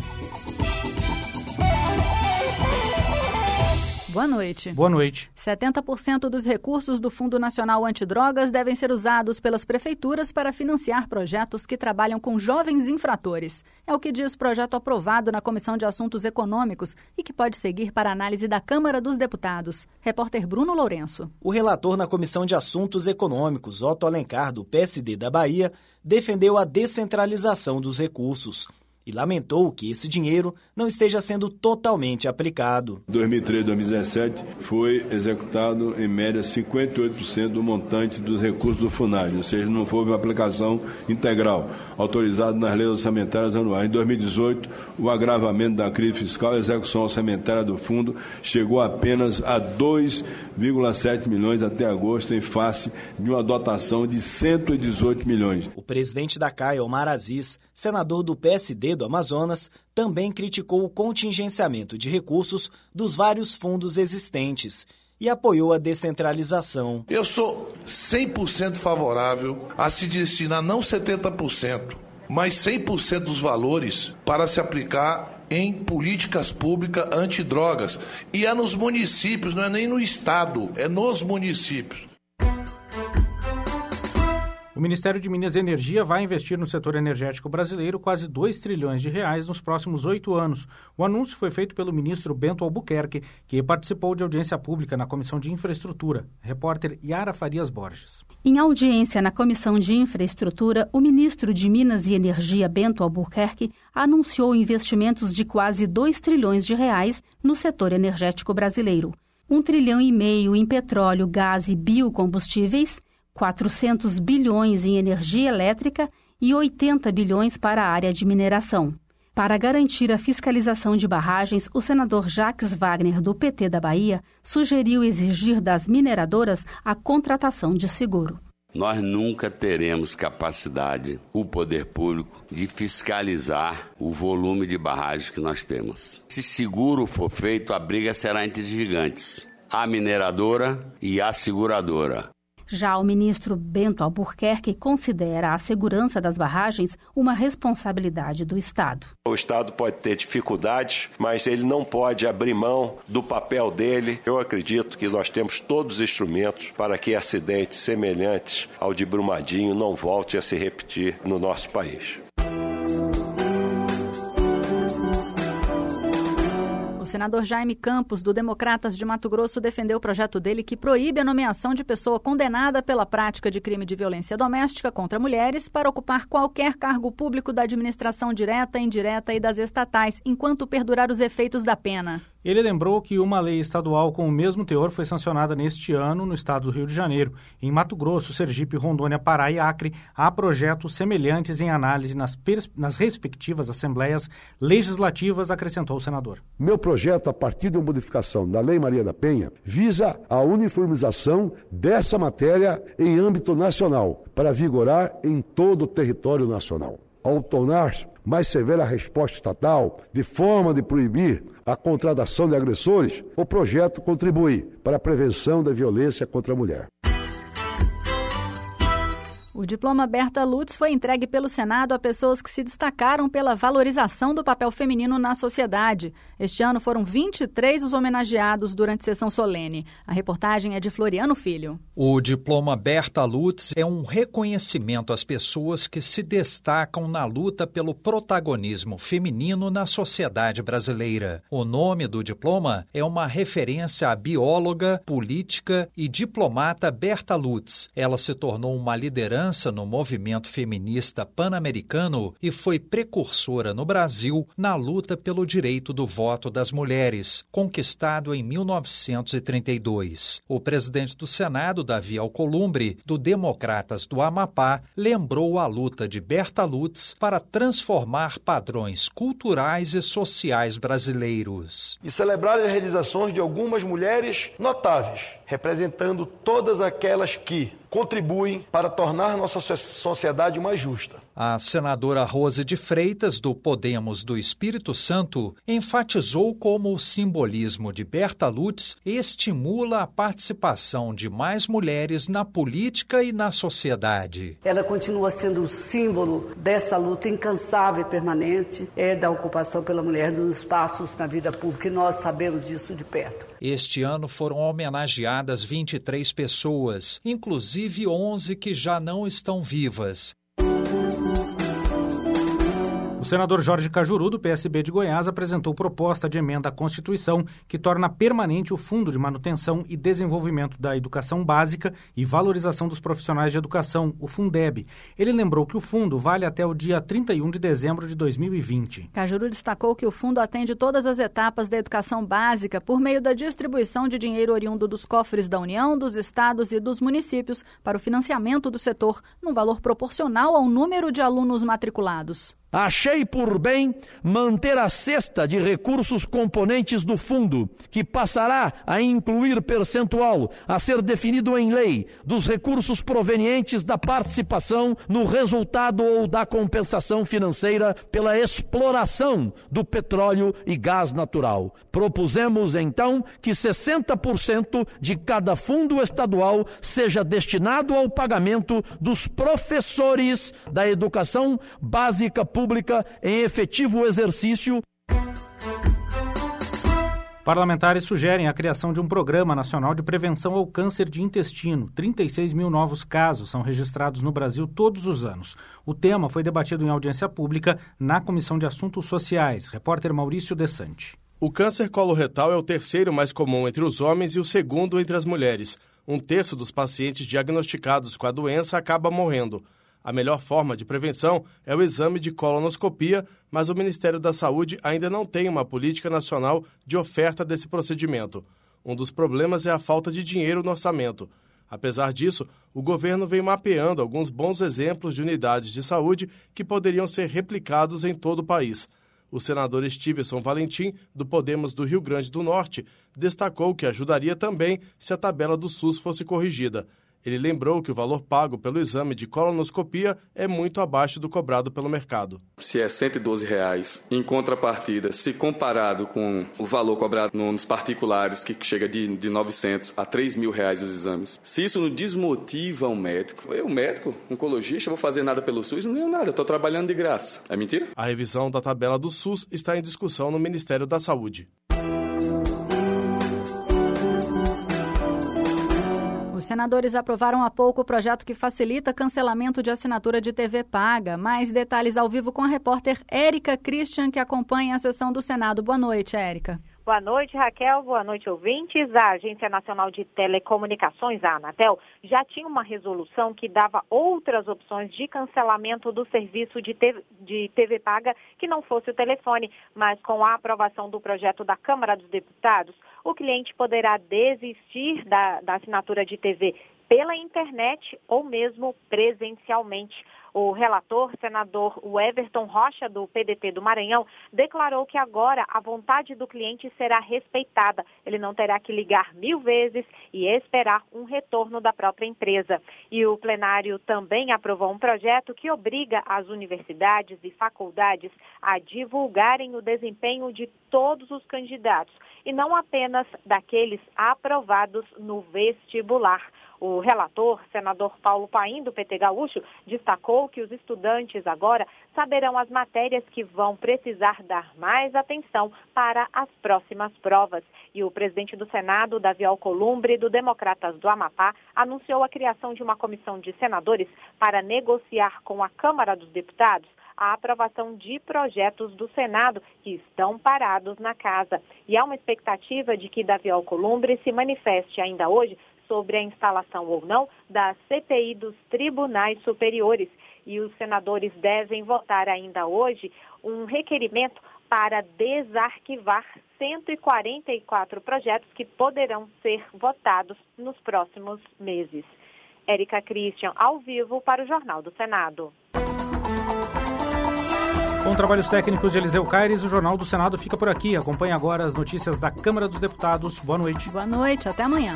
Boa noite. Boa noite. 70% dos recursos do Fundo Nacional Antidrogas devem ser usados pelas prefeituras para financiar projetos que trabalham com jovens infratores. É o que diz o projeto aprovado na Comissão de Assuntos Econômicos e que pode seguir para análise da Câmara dos Deputados. Repórter Bruno Lourenço. O relator na Comissão de Assuntos Econômicos, Otto Alencar, do PSD da Bahia, defendeu a descentralização dos recursos e lamentou que esse dinheiro não esteja sendo totalmente aplicado. 2013 2017 foi executado em média 58% do montante dos recursos do FUNAI, ou seja, não uma aplicação integral, autorizado nas leis orçamentárias anuais. Em 2018, o agravamento da crise fiscal, a execução orçamentária do fundo chegou apenas a 2,7 milhões até agosto, em face de uma dotação de 118 milhões. O presidente da CAI, Omar Aziz, senador do PSD do Amazonas também criticou o contingenciamento de recursos dos vários fundos existentes e apoiou a descentralização. Eu sou 100% favorável a se destinar não 70%, mas 100% dos valores para se aplicar em políticas públicas antidrogas. E é nos municípios, não é nem no Estado, é nos municípios. O Ministério de Minas e Energia vai investir no setor energético brasileiro quase 2 trilhões de reais nos próximos oito anos. O anúncio foi feito pelo ministro Bento Albuquerque, que participou de audiência pública na Comissão de Infraestrutura. Repórter Yara Farias Borges. Em audiência na Comissão de Infraestrutura, o ministro de Minas e Energia, Bento Albuquerque, anunciou investimentos de quase 2 trilhões de reais no setor energético brasileiro. Um trilhão e meio em petróleo, gás e biocombustíveis 400 bilhões em energia elétrica e 80 bilhões para a área de mineração. Para garantir a fiscalização de barragens, o senador Jacques Wagner, do PT da Bahia, sugeriu exigir das mineradoras a contratação de seguro. Nós nunca teremos capacidade, o poder público, de fiscalizar o volume de barragens que nós temos. Se seguro for feito, a briga será entre gigantes, a mineradora e a seguradora. Já o ministro Bento Albuquerque considera a segurança das barragens uma responsabilidade do Estado. O Estado pode ter dificuldades, mas ele não pode abrir mão do papel dele. Eu acredito que nós temos todos os instrumentos para que acidentes semelhantes ao de Brumadinho não voltem a se repetir no nosso país. Senador Jaime Campos, do Democratas de Mato Grosso, defendeu o projeto dele que proíbe a nomeação de pessoa condenada pela prática de crime de violência doméstica contra mulheres para ocupar qualquer cargo público da administração direta, indireta e das estatais, enquanto perdurar os efeitos da pena. Ele lembrou que uma lei estadual com o mesmo teor foi sancionada neste ano no estado do Rio de Janeiro. Em Mato Grosso, Sergipe, Rondônia, Pará e Acre, há projetos semelhantes em análise nas, nas respectivas assembleias legislativas, acrescentou o senador. Meu projeto, a partir da modificação da Lei Maria da Penha, visa a uniformização dessa matéria em âmbito nacional, para vigorar em todo o território nacional. Ao tornar mais severa a resposta estatal, de forma de proibir a contratação de agressores, o projeto contribui para a prevenção da violência contra a mulher. O diploma Berta Lutz foi entregue pelo Senado a pessoas que se destacaram pela valorização do papel feminino na sociedade. Este ano foram 23 os homenageados durante sessão solene. A reportagem é de Floriano Filho. O diploma Berta Lutz é um reconhecimento às pessoas que se destacam na luta pelo protagonismo feminino na sociedade brasileira. O nome do diploma é uma referência à bióloga, política e diplomata Berta Lutz. Ela se tornou uma liderança liderança no movimento feminista pan-americano e foi precursora no Brasil na luta pelo direito do voto das mulheres, conquistado em 1932. O presidente do Senado, Davi Alcolumbre, do Democratas do Amapá, lembrou a luta de Berta Lutz para transformar padrões culturais e sociais brasileiros. E celebrar as realizações de algumas mulheres notáveis, representando todas aquelas que, contribuem para tornar nossa sociedade mais justa. A senadora Rose de Freitas, do Podemos do Espírito Santo, enfatizou como o simbolismo de Berta Lutz estimula a participação de mais mulheres na política e na sociedade. Ela continua sendo o símbolo dessa luta incansável e permanente é da ocupação pela mulher dos espaços na vida pública e nós sabemos disso de perto. Este ano foram homenageadas 23 pessoas, inclusive 11 que já não estão vivas senador Jorge Cajuru, do PSB de Goiás, apresentou proposta de emenda à Constituição que torna permanente o Fundo de Manutenção e Desenvolvimento da Educação Básica e Valorização dos Profissionais de Educação, o Fundeb. Ele lembrou que o fundo vale até o dia 31 de dezembro de 2020. Cajuru destacou que o fundo atende todas as etapas da educação básica por meio da distribuição de dinheiro oriundo dos cofres da União, dos estados e dos municípios para o financiamento do setor, num valor proporcional ao número de alunos matriculados. Achei por bem manter a cesta de recursos componentes do fundo, que passará a incluir percentual a ser definido em lei dos recursos provenientes da participação no resultado ou da compensação financeira pela exploração do petróleo e gás natural. Propusemos então que 60% de cada fundo estadual seja destinado ao pagamento dos professores da educação básica pública em efetivo exercício. Parlamentares sugerem a criação de um programa nacional de prevenção ao câncer de intestino. 36 mil novos casos são registrados no Brasil todos os anos. O tema foi debatido em audiência pública na Comissão de Assuntos Sociais. Repórter Maurício Desante. O câncer coloretal é o terceiro mais comum entre os homens e o segundo entre as mulheres. Um terço dos pacientes diagnosticados com a doença acaba morrendo. A melhor forma de prevenção é o exame de colonoscopia, mas o Ministério da Saúde ainda não tem uma política nacional de oferta desse procedimento. Um dos problemas é a falta de dinheiro no orçamento. Apesar disso, o governo vem mapeando alguns bons exemplos de unidades de saúde que poderiam ser replicados em todo o país. O senador Stevenson Valentim, do Podemos do Rio Grande do Norte, destacou que ajudaria também se a tabela do SUS fosse corrigida. Ele lembrou que o valor pago pelo exame de colonoscopia é muito abaixo do cobrado pelo mercado. Se é 112 reais, em contrapartida, se comparado com o valor cobrado nos particulares, que chega de, de 900 a 3 mil reais os exames, se isso não desmotiva um médico, eu, médico, oncologista, vou fazer nada pelo SUS, não ganho nada, estou trabalhando de graça. É mentira? A revisão da tabela do SUS está em discussão no Ministério da Saúde. Senadores aprovaram há pouco o projeto que facilita cancelamento de assinatura de TV paga. Mais detalhes ao vivo com a repórter Érica Christian, que acompanha a sessão do Senado. Boa noite, Érica. Boa noite, Raquel. Boa noite, ouvintes. A Agência Nacional de Telecomunicações, a Anatel, já tinha uma resolução que dava outras opções de cancelamento do serviço de TV, de TV paga que não fosse o telefone, mas com a aprovação do projeto da Câmara dos Deputados, o cliente poderá desistir da, da assinatura de TV pela internet ou mesmo presencialmente. O relator, senador Everton Rocha, do PDT do Maranhão, declarou que agora a vontade do cliente será respeitada. Ele não terá que ligar mil vezes e esperar um retorno da própria empresa. E o plenário também aprovou um projeto que obriga as universidades e faculdades a divulgarem o desempenho de todos os candidatos e não apenas daqueles aprovados no vestibular. O relator, senador Paulo Paim, do PT Gaúcho, destacou que os estudantes agora saberão as matérias que vão precisar dar mais atenção para as próximas provas. E o presidente do Senado, Davi Alcolumbre, do Democratas do Amapá, anunciou a criação de uma comissão de senadores para negociar com a Câmara dos Deputados a aprovação de projetos do Senado que estão parados na casa. E há uma expectativa de que Davi Alcolumbre se manifeste ainda hoje sobre a instalação ou não da CPI dos tribunais superiores. E os senadores devem votar ainda hoje um requerimento para desarquivar 144 projetos que poderão ser votados nos próximos meses. Érica Christian, ao vivo para o Jornal do Senado. Com trabalhos técnicos de Eliseu Caires, o Jornal do Senado fica por aqui. Acompanhe agora as notícias da Câmara dos Deputados. Boa noite. Boa noite, até amanhã.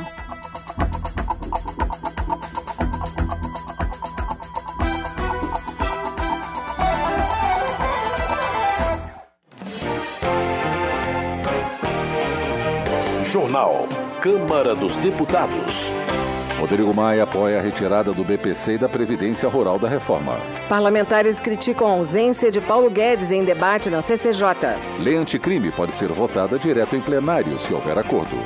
Jornal. Câmara dos Deputados. Rodrigo Maia apoia a retirada do BPC e da Previdência Rural da reforma. Parlamentares criticam a ausência de Paulo Guedes em debate na CCJ. Lei anticrime pode ser votada direto em plenário se houver acordo.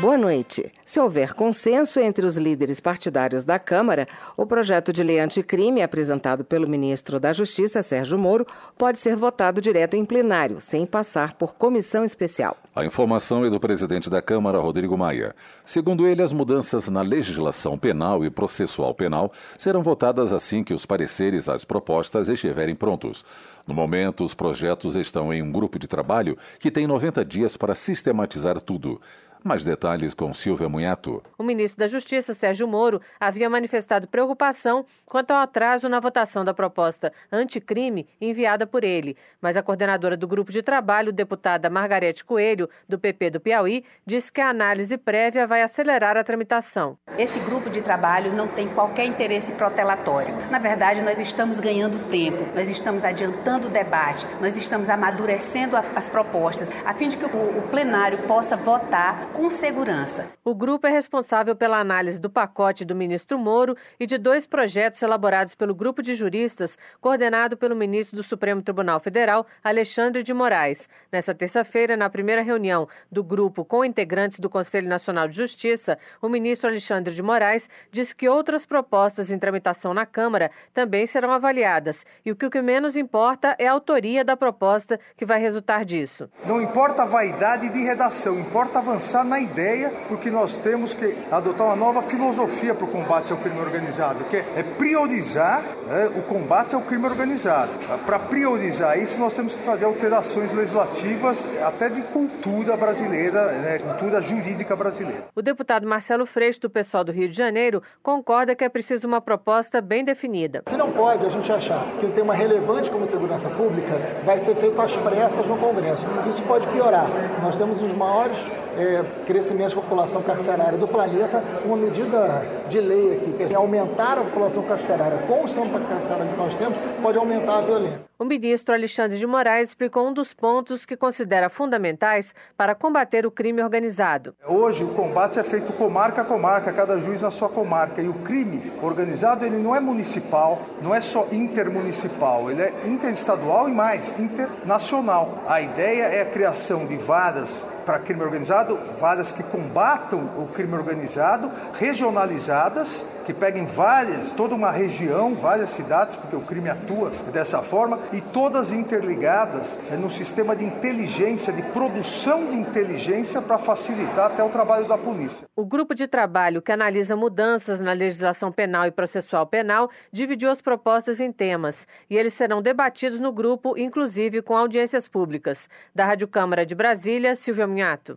Boa noite. Se houver consenso entre os líderes partidários da Câmara, o projeto de lei anticrime apresentado pelo ministro da Justiça, Sérgio Moro, pode ser votado direto em plenário, sem passar por comissão especial. A informação é do presidente da Câmara, Rodrigo Maia. Segundo ele, as mudanças na legislação penal e processual penal serão votadas assim que os pareceres às propostas estiverem prontos. No momento, os projetos estão em um grupo de trabalho que tem 90 dias para sistematizar tudo. Mais detalhes com Silvia Munhato. O ministro da Justiça, Sérgio Moro, havia manifestado preocupação quanto ao atraso na votação da proposta anticrime enviada por ele. Mas a coordenadora do grupo de trabalho, deputada Margarete Coelho, do PP do Piauí, disse que a análise prévia vai acelerar a tramitação. Esse grupo de trabalho não tem qualquer interesse protelatório. Na verdade, nós estamos ganhando tempo, nós estamos adiantando o debate, nós estamos amadurecendo as propostas, a fim de que o plenário possa votar com segurança. O grupo é responsável pela análise do pacote do ministro Moro e de dois projetos elaborados pelo grupo de juristas, coordenado pelo ministro do Supremo Tribunal Federal, Alexandre de Moraes. Nesta terça-feira, na primeira reunião do grupo com integrantes do Conselho Nacional de Justiça, o ministro Alexandre de Moraes disse que outras propostas em tramitação na Câmara também serão avaliadas e o que o que menos importa é a autoria da proposta que vai resultar disso. Não importa a vaidade de redação, importa avançar pensar na ideia, porque nós temos que adotar uma nova filosofia para o combate ao crime organizado, que é priorizar né, o combate ao crime organizado. Para priorizar isso, nós temos que fazer alterações legislativas, até de cultura brasileira, né, cultura jurídica brasileira. O deputado Marcelo Freixo, do pessoal do Rio de Janeiro, concorda que é preciso uma proposta bem definida. Que não pode a gente achar que um tema relevante como segurança pública vai ser feito às pressas no Congresso. Isso pode piorar. Nós temos os maiores é, crescimento da população carcerária do planeta, uma medida de lei aqui, que é aumentar a população carcerária com o sistema carcerário que nós temos, pode aumentar a violência. O ministro Alexandre de Moraes explicou um dos pontos que considera fundamentais para combater o crime organizado. Hoje o combate é feito comarca a comarca, cada juiz na sua comarca. E o crime organizado ele não é municipal, não é só intermunicipal, ele é interestadual e mais, internacional. A ideia é a criação de varas para crime organizado, varas que combatam o crime organizado, regionalizadas que pega em várias, toda uma região, várias cidades, porque o crime atua dessa forma, e todas interligadas é, no sistema de inteligência, de produção de inteligência para facilitar até o trabalho da polícia. O grupo de trabalho que analisa mudanças na legislação penal e processual penal dividiu as propostas em temas e eles serão debatidos no grupo, inclusive com audiências públicas. Da Rádio Câmara de Brasília, Silvia Minhato.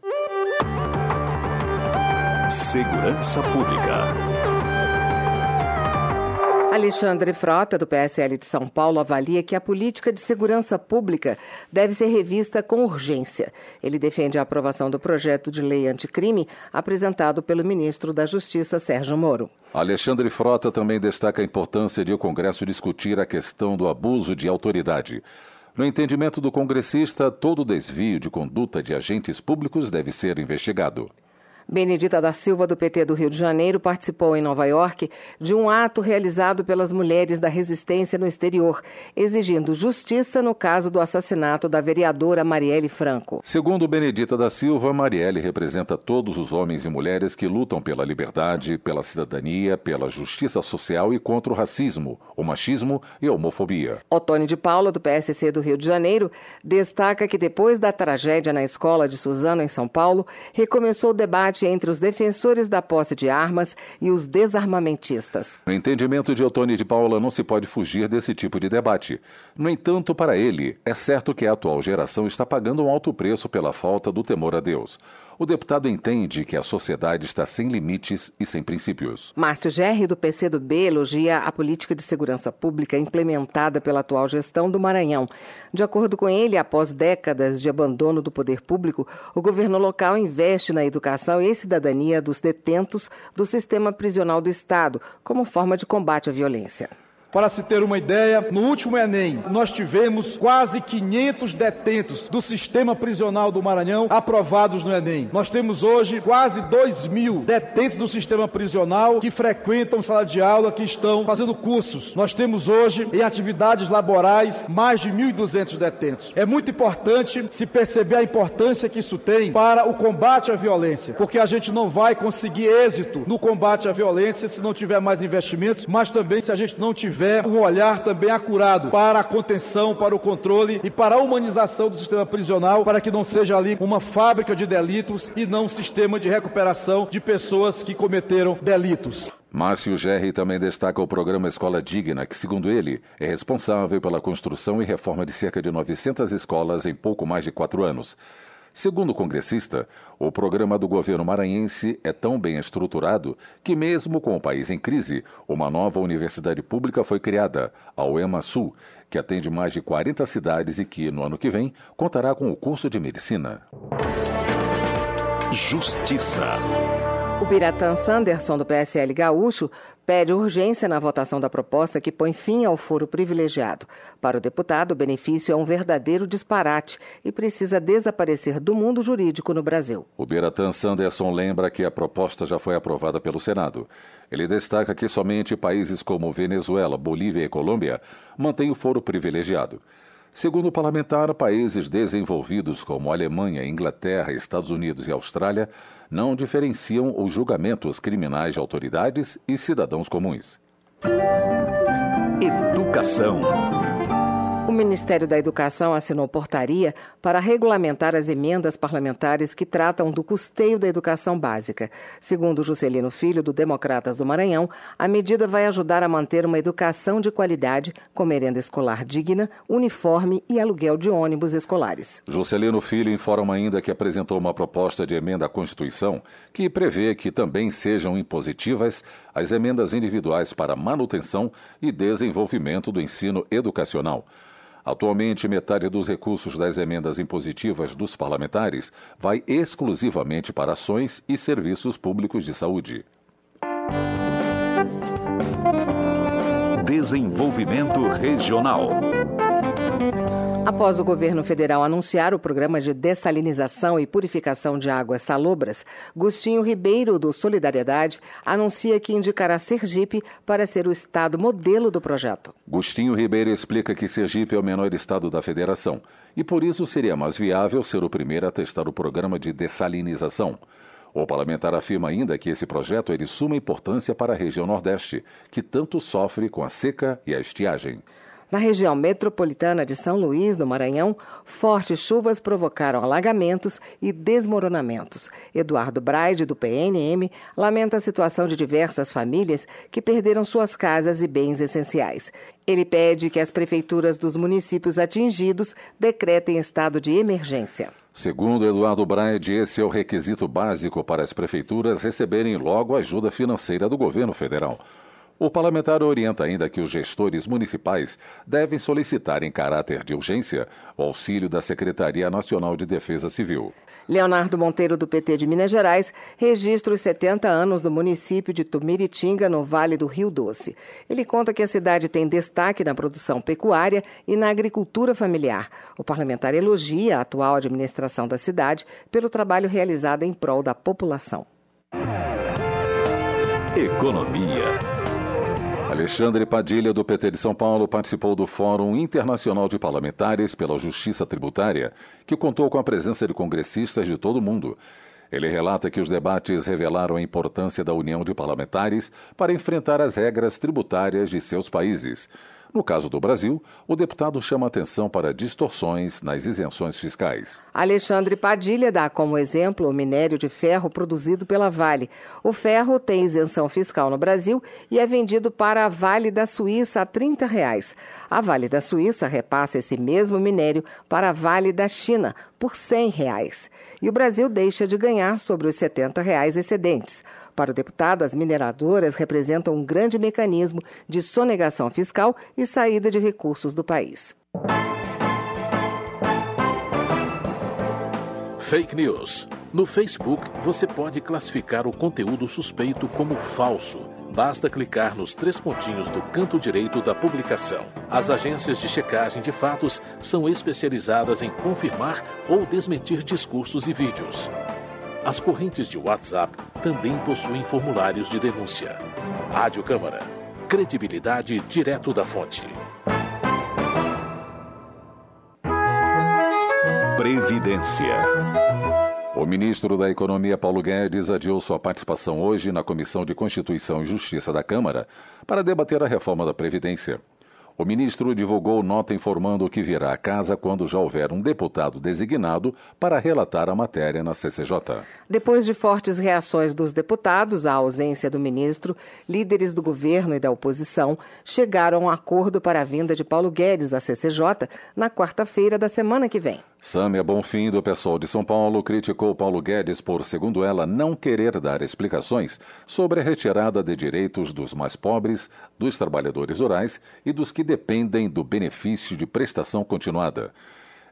Segurança Pública. Alexandre Frota, do PSL de São Paulo, avalia que a política de segurança pública deve ser revista com urgência. Ele defende a aprovação do projeto de lei anticrime apresentado pelo ministro da Justiça, Sérgio Moro. Alexandre Frota também destaca a importância de o Congresso discutir a questão do abuso de autoridade. No entendimento do congressista, todo desvio de conduta de agentes públicos deve ser investigado. Benedita da Silva, do PT do Rio de Janeiro, participou em Nova York de um ato realizado pelas mulheres da resistência no exterior, exigindo justiça no caso do assassinato da vereadora Marielle Franco. Segundo Benedita da Silva, Marielle representa todos os homens e mulheres que lutam pela liberdade, pela cidadania, pela justiça social e contra o racismo, o machismo e a homofobia. Otônio de Paula, do PSC do Rio de Janeiro, destaca que depois da tragédia na escola de Suzano, em São Paulo, recomeçou o debate entre os defensores da posse de armas e os desarmamentistas. No entendimento de Otônio de Paula, não se pode fugir desse tipo de debate. No entanto, para ele, é certo que a atual geração está pagando um alto preço pela falta do temor a Deus. O deputado entende que a sociedade está sem limites e sem princípios. Márcio Gerri, do PCdoB, elogia a política de segurança pública implementada pela atual gestão do Maranhão. De acordo com ele, após décadas de abandono do poder público, o governo local investe na educação e cidadania dos detentos do sistema prisional do Estado, como forma de combate à violência. Para se ter uma ideia, no último Enem, nós tivemos quase 500 detentos do sistema prisional do Maranhão aprovados no Enem. Nós temos hoje quase 2 mil detentos do sistema prisional que frequentam sala de aula, que estão fazendo cursos. Nós temos hoje, em atividades laborais, mais de 1.200 detentos. É muito importante se perceber a importância que isso tem para o combate à violência, porque a gente não vai conseguir êxito no combate à violência se não tiver mais investimentos, mas também se a gente não tiver tiver um olhar também acurado para a contenção, para o controle e para a humanização do sistema prisional, para que não seja ali uma fábrica de delitos e não um sistema de recuperação de pessoas que cometeram delitos. Márcio Gerri também destaca o programa Escola Digna, que, segundo ele, é responsável pela construção e reforma de cerca de 900 escolas em pouco mais de quatro anos. Segundo o congressista, o programa do governo maranhense é tão bem estruturado que, mesmo com o país em crise, uma nova universidade pública foi criada, a UEMA Sul, que atende mais de 40 cidades e que, no ano que vem, contará com o curso de medicina. Justiça. O Biratã Sanderson, do PSL Gaúcho, pede urgência na votação da proposta que põe fim ao foro privilegiado. Para o deputado, o benefício é um verdadeiro disparate e precisa desaparecer do mundo jurídico no Brasil. O Biratã Sanderson lembra que a proposta já foi aprovada pelo Senado. Ele destaca que somente países como Venezuela, Bolívia e Colômbia mantêm o foro privilegiado. Segundo o parlamentar, países desenvolvidos como Alemanha, Inglaterra, Estados Unidos e Austrália não diferenciam os julgamentos criminais de autoridades e cidadãos comuns. Educação. O Ministério da Educação assinou portaria para regulamentar as emendas parlamentares que tratam do custeio da educação básica. Segundo Juscelino Filho, do Democratas do Maranhão, a medida vai ajudar a manter uma educação de qualidade, com merenda escolar digna, uniforme e aluguel de ônibus escolares. Juscelino Filho informa ainda que apresentou uma proposta de emenda à Constituição que prevê que também sejam impositivas as emendas individuais para manutenção e desenvolvimento do ensino educacional. Atualmente, metade dos recursos das emendas impositivas dos parlamentares vai exclusivamente para ações e serviços públicos de saúde. Desenvolvimento Regional. Após o governo federal anunciar o programa de dessalinização e purificação de águas salobras, Gustinho Ribeiro, do Solidariedade, anuncia que indicará Sergipe para ser o estado modelo do projeto. Gustinho Ribeiro explica que Sergipe é o menor estado da federação e por isso seria mais viável ser o primeiro a testar o programa de dessalinização. O parlamentar afirma ainda que esse projeto é de suma importância para a região Nordeste, que tanto sofre com a seca e a estiagem. Na região metropolitana de São Luís, no Maranhão, fortes chuvas provocaram alagamentos e desmoronamentos. Eduardo Braide, do PNM, lamenta a situação de diversas famílias que perderam suas casas e bens essenciais. Ele pede que as prefeituras dos municípios atingidos decretem estado de emergência. Segundo Eduardo Braide, esse é o requisito básico para as prefeituras receberem logo ajuda financeira do governo federal. O parlamentar orienta ainda que os gestores municipais devem solicitar em caráter de urgência o auxílio da Secretaria Nacional de Defesa Civil. Leonardo Monteiro, do PT de Minas Gerais, registra os 70 anos do município de Tumiritinga, no Vale do Rio Doce. Ele conta que a cidade tem destaque na produção pecuária e na agricultura familiar. O parlamentar elogia a atual administração da cidade pelo trabalho realizado em prol da população. Economia. Alexandre Padilha, do PT de São Paulo, participou do Fórum Internacional de Parlamentares pela Justiça Tributária, que contou com a presença de congressistas de todo o mundo. Ele relata que os debates revelaram a importância da união de parlamentares para enfrentar as regras tributárias de seus países. No caso do Brasil, o deputado chama atenção para distorções nas isenções fiscais. Alexandre Padilha dá como exemplo o minério de ferro produzido pela Vale. O ferro tem isenção fiscal no Brasil e é vendido para a Vale da Suíça a 30 reais. A Vale da Suíça repassa esse mesmo minério para a Vale da China por 100 reais. E o Brasil deixa de ganhar sobre os 70 reais excedentes. Para o deputado, as mineradoras representam um grande mecanismo de sonegação fiscal e saída de recursos do país. Fake News. No Facebook, você pode classificar o conteúdo suspeito como falso. Basta clicar nos três pontinhos do canto direito da publicação. As agências de checagem de fatos são especializadas em confirmar ou desmentir discursos e vídeos. As correntes de WhatsApp também possuem formulários de denúncia. Rádio Câmara. Credibilidade direto da fonte. Previdência. O ministro da Economia Paulo Guedes adiou sua participação hoje na Comissão de Constituição e Justiça da Câmara para debater a reforma da Previdência. O ministro divulgou nota informando que virá à casa quando já houver um deputado designado para relatar a matéria na CCJ. Depois de fortes reações dos deputados à ausência do ministro, líderes do governo e da oposição chegaram a um acordo para a vinda de Paulo Guedes à CCJ na quarta-feira da semana que vem. Sâmia Bonfim, do pessoal de São Paulo, criticou Paulo Guedes por, segundo ela, não querer dar explicações sobre a retirada de direitos dos mais pobres, dos trabalhadores rurais e dos que dependem do benefício de prestação continuada.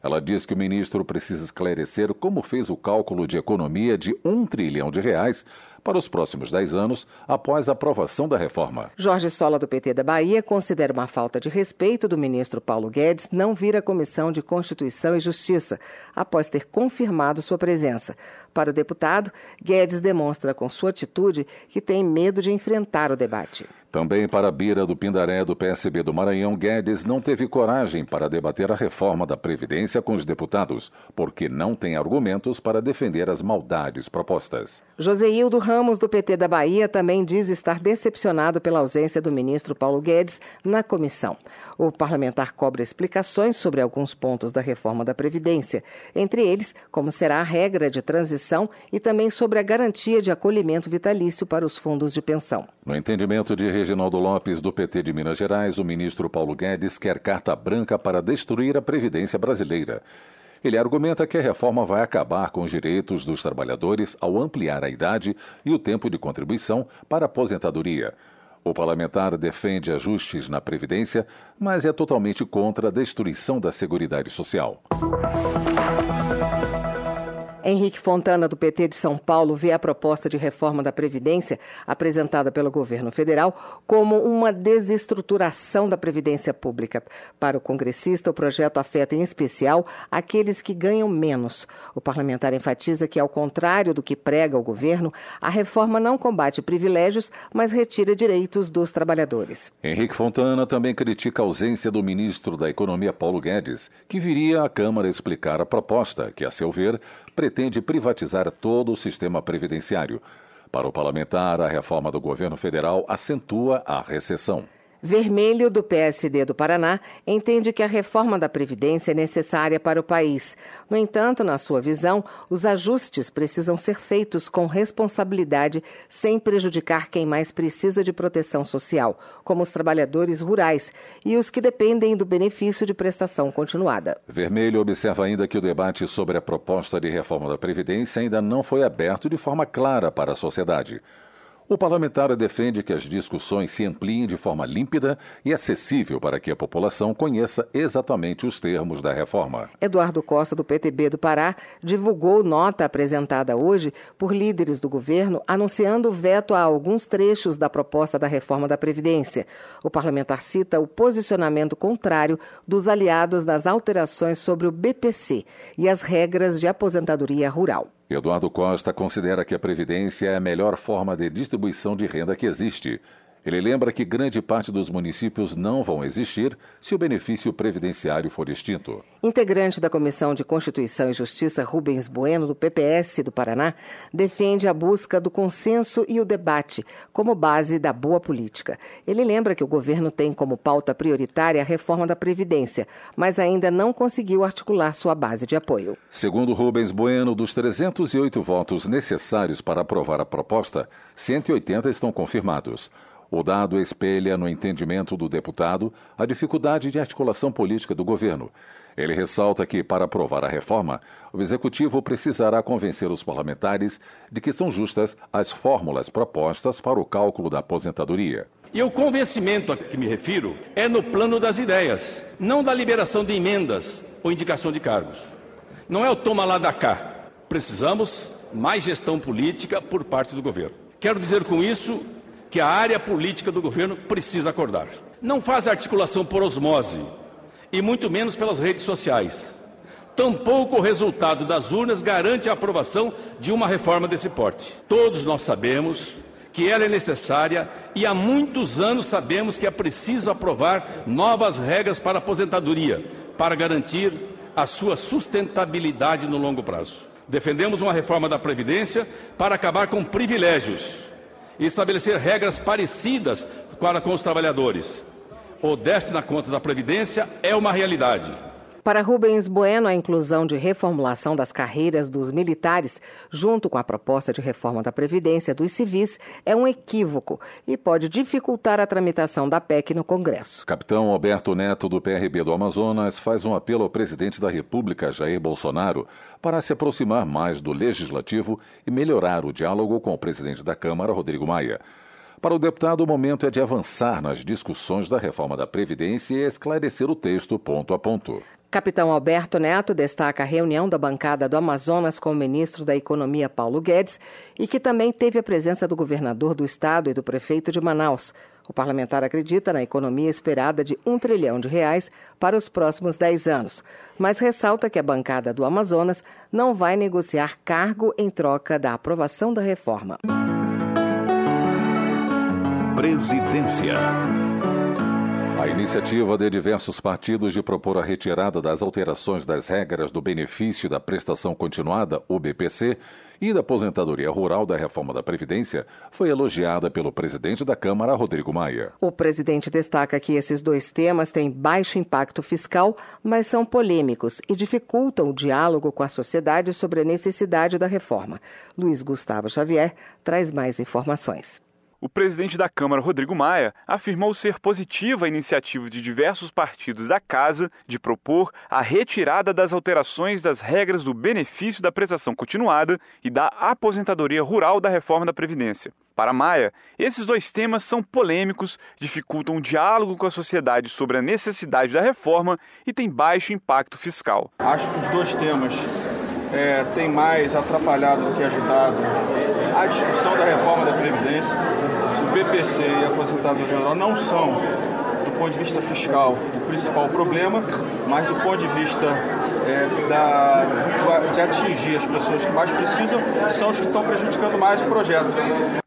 Ela diz que o ministro precisa esclarecer como fez o cálculo de economia de um trilhão de reais para os próximos 10 anos após a aprovação da reforma. Jorge Sola, do PT da Bahia, considera uma falta de respeito do ministro Paulo Guedes não vir à Comissão de Constituição e Justiça, após ter confirmado sua presença. Para o deputado, Guedes demonstra com sua atitude que tem medo de enfrentar o debate. Também para Bira do Pindaré do PSB do Maranhão, Guedes não teve coragem para debater a reforma da Previdência com os deputados, porque não tem argumentos para defender as maldades propostas. Joseildo Ramos, do PT da Bahia, também diz estar decepcionado pela ausência do ministro Paulo Guedes na comissão. O parlamentar cobra explicações sobre alguns pontos da reforma da Previdência, entre eles, como será a regra de transição e também sobre a garantia de acolhimento vitalício para os fundos de pensão. No entendimento de Reginaldo Lopes, do PT de Minas Gerais, o ministro Paulo Guedes quer carta branca para destruir a Previdência brasileira. Ele argumenta que a reforma vai acabar com os direitos dos trabalhadores ao ampliar a idade e o tempo de contribuição para a aposentadoria. O parlamentar defende ajustes na Previdência, mas é totalmente contra a destruição da Seguridade Social. Henrique Fontana, do PT de São Paulo, vê a proposta de reforma da Previdência apresentada pelo governo federal como uma desestruturação da Previdência Pública. Para o congressista, o projeto afeta em especial aqueles que ganham menos. O parlamentar enfatiza que, ao contrário do que prega o governo, a reforma não combate privilégios, mas retira direitos dos trabalhadores. Henrique Fontana também critica a ausência do ministro da Economia, Paulo Guedes, que viria à Câmara explicar a proposta, que, a seu ver, pretende privatizar todo o sistema previdenciário. Para o parlamentar, a reforma do governo federal acentua a recessão. Vermelho, do PSD do Paraná, entende que a reforma da Previdência é necessária para o país. No entanto, na sua visão, os ajustes precisam ser feitos com responsabilidade, sem prejudicar quem mais precisa de proteção social, como os trabalhadores rurais e os que dependem do benefício de prestação continuada. Vermelho observa ainda que o debate sobre a proposta de reforma da Previdência ainda não foi aberto de forma clara para a sociedade. O parlamentar defende que as discussões se ampliem de forma límpida e acessível para que a população conheça exatamente os termos da reforma. Eduardo Costa, do PTB do Pará, divulgou nota apresentada hoje por líderes do governo anunciando o veto a alguns trechos da proposta da reforma da Previdência. O parlamentar cita o posicionamento contrário dos aliados nas alterações sobre o BPC e as regras de aposentadoria rural. Eduardo Costa considera que a Previdência é a melhor forma de distribuição de renda que existe ele lembra que grande parte dos municípios não vão existir se o benefício previdenciário for extinto. Integrante da Comissão de Constituição e Justiça, Rubens Bueno, do PPS do Paraná, defende a busca do consenso e o debate como base da boa política. Ele lembra que o governo tem como pauta prioritária a reforma da Previdência, mas ainda não conseguiu articular sua base de apoio. Segundo Rubens Bueno, dos 308 votos necessários para aprovar a proposta, 180 estão confirmados. O dado espelha, no entendimento do deputado, a dificuldade de articulação política do governo. Ele ressalta que, para aprovar a reforma, o executivo precisará convencer os parlamentares de que são justas as fórmulas propostas para o cálculo da aposentadoria. E o convencimento a que me refiro é no plano das ideias, não da liberação de emendas ou indicação de cargos. Não é o toma lá da cá. Precisamos mais gestão política por parte do governo. Quero dizer com isso que a área política do governo precisa acordar. Não faz articulação por osmose, e muito menos pelas redes sociais. Tampouco o resultado das urnas garante a aprovação de uma reforma desse porte. Todos nós sabemos que ela é necessária e há muitos anos sabemos que é preciso aprovar novas regras para a aposentadoria, para garantir a sua sustentabilidade no longo prazo. Defendemos uma reforma da Previdência para acabar com privilégios e estabelecer regras parecidas para com os trabalhadores. O déficit na conta da Previdência é uma realidade. Para Rubens Bueno, a inclusão de reformulação das carreiras dos militares, junto com a proposta de reforma da Previdência dos civis, é um equívoco e pode dificultar a tramitação da PEC no Congresso. Capitão Alberto Neto, do PRB do Amazonas, faz um apelo ao presidente da República, Jair Bolsonaro, para se aproximar mais do legislativo e melhorar o diálogo com o presidente da Câmara, Rodrigo Maia. Para o deputado, o momento é de avançar nas discussões da reforma da Previdência e esclarecer o texto ponto a ponto. Capitão Alberto Neto destaca a reunião da bancada do Amazonas com o ministro da Economia Paulo Guedes e que também teve a presença do governador do estado e do prefeito de Manaus. O parlamentar acredita na economia esperada de um trilhão de reais para os próximos dez anos, mas ressalta que a bancada do Amazonas não vai negociar cargo em troca da aprovação da reforma. Presidência. A iniciativa de diversos partidos de propor a retirada das alterações das regras do benefício da prestação continuada, o BPC, e da aposentadoria rural da reforma da Previdência foi elogiada pelo presidente da Câmara, Rodrigo Maia. O presidente destaca que esses dois temas têm baixo impacto fiscal, mas são polêmicos e dificultam o diálogo com a sociedade sobre a necessidade da reforma. Luiz Gustavo Xavier traz mais informações. O presidente da Câmara, Rodrigo Maia, afirmou ser positiva a iniciativa de diversos partidos da Casa de propor a retirada das alterações das regras do benefício da prestação continuada e da aposentadoria rural da reforma da Previdência. Para Maia, esses dois temas são polêmicos, dificultam o diálogo com a sociedade sobre a necessidade da reforma e têm baixo impacto fiscal. Acho que os dois temas é, têm mais atrapalhado do que ajudado a discussão da reforma da Previdência. O BPC e a aposentadoria rural não são, do ponto de vista fiscal, o principal problema, mas do ponto de vista é, da, de atingir as pessoas que mais precisam, são os que estão prejudicando mais o projeto.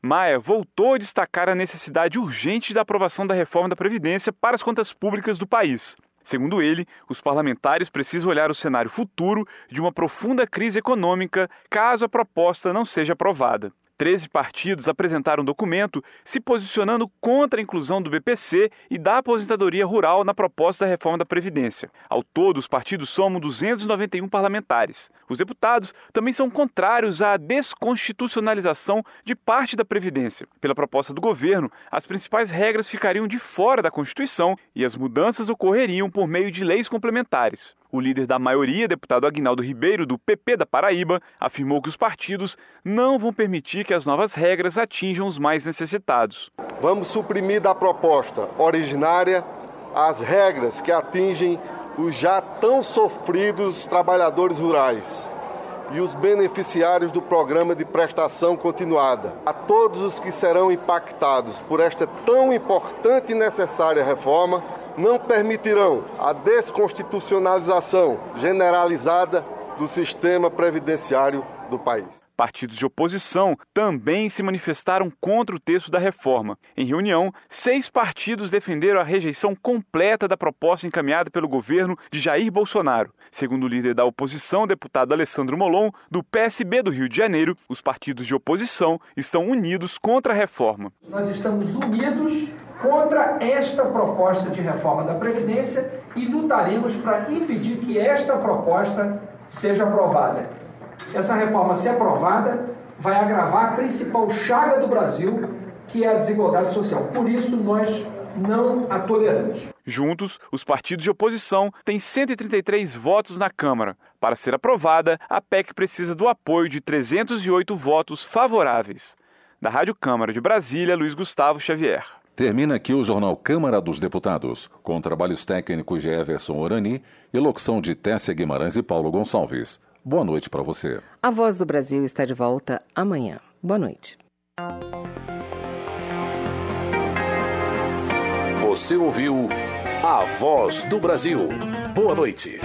Maia voltou a destacar a necessidade urgente da aprovação da reforma da Previdência para as contas públicas do país. Segundo ele, os parlamentares precisam olhar o cenário futuro de uma profunda crise econômica caso a proposta não seja aprovada. 13 partidos apresentaram um documento se posicionando contra a inclusão do BPC e da aposentadoria rural na proposta da reforma da Previdência. Ao todo, os partidos somam 291 parlamentares. Os deputados também são contrários à desconstitucionalização de parte da Previdência. Pela proposta do governo, as principais regras ficariam de fora da Constituição e as mudanças ocorreriam por meio de leis complementares. O líder da maioria, deputado Aguinaldo Ribeiro, do PP da Paraíba, afirmou que os partidos não vão permitir que as novas regras atinjam os mais necessitados. Vamos suprimir da proposta originária as regras que atingem os já tão sofridos trabalhadores rurais e os beneficiários do programa de prestação continuada. A todos os que serão impactados por esta tão importante e necessária reforma, não permitirão a desconstitucionalização generalizada do sistema previdenciário do país. Partidos de oposição também se manifestaram contra o texto da reforma. Em reunião, seis partidos defenderam a rejeição completa da proposta encaminhada pelo governo de Jair Bolsonaro. Segundo o líder da oposição, deputado Alessandro Molon, do PSB do Rio de Janeiro, os partidos de oposição estão unidos contra a reforma. Nós estamos unidos contra esta proposta de reforma da Previdência e lutaremos para impedir que esta proposta seja aprovada. Essa reforma, se aprovada, vai agravar a principal chaga do Brasil, que é a desigualdade social. Por isso, nós não a toleramos. Juntos, os partidos de oposição têm 133 votos na Câmara. Para ser aprovada, a PEC precisa do apoio de 308 votos favoráveis. Da Rádio Câmara de Brasília, Luiz Gustavo Xavier. Termina aqui o jornal Câmara dos Deputados, com trabalhos técnicos de Everson Orani e locução de Tessia Guimarães e Paulo Gonçalves. Boa noite para você. A Voz do Brasil está de volta amanhã. Boa noite. Você ouviu A Voz do Brasil. Boa noite.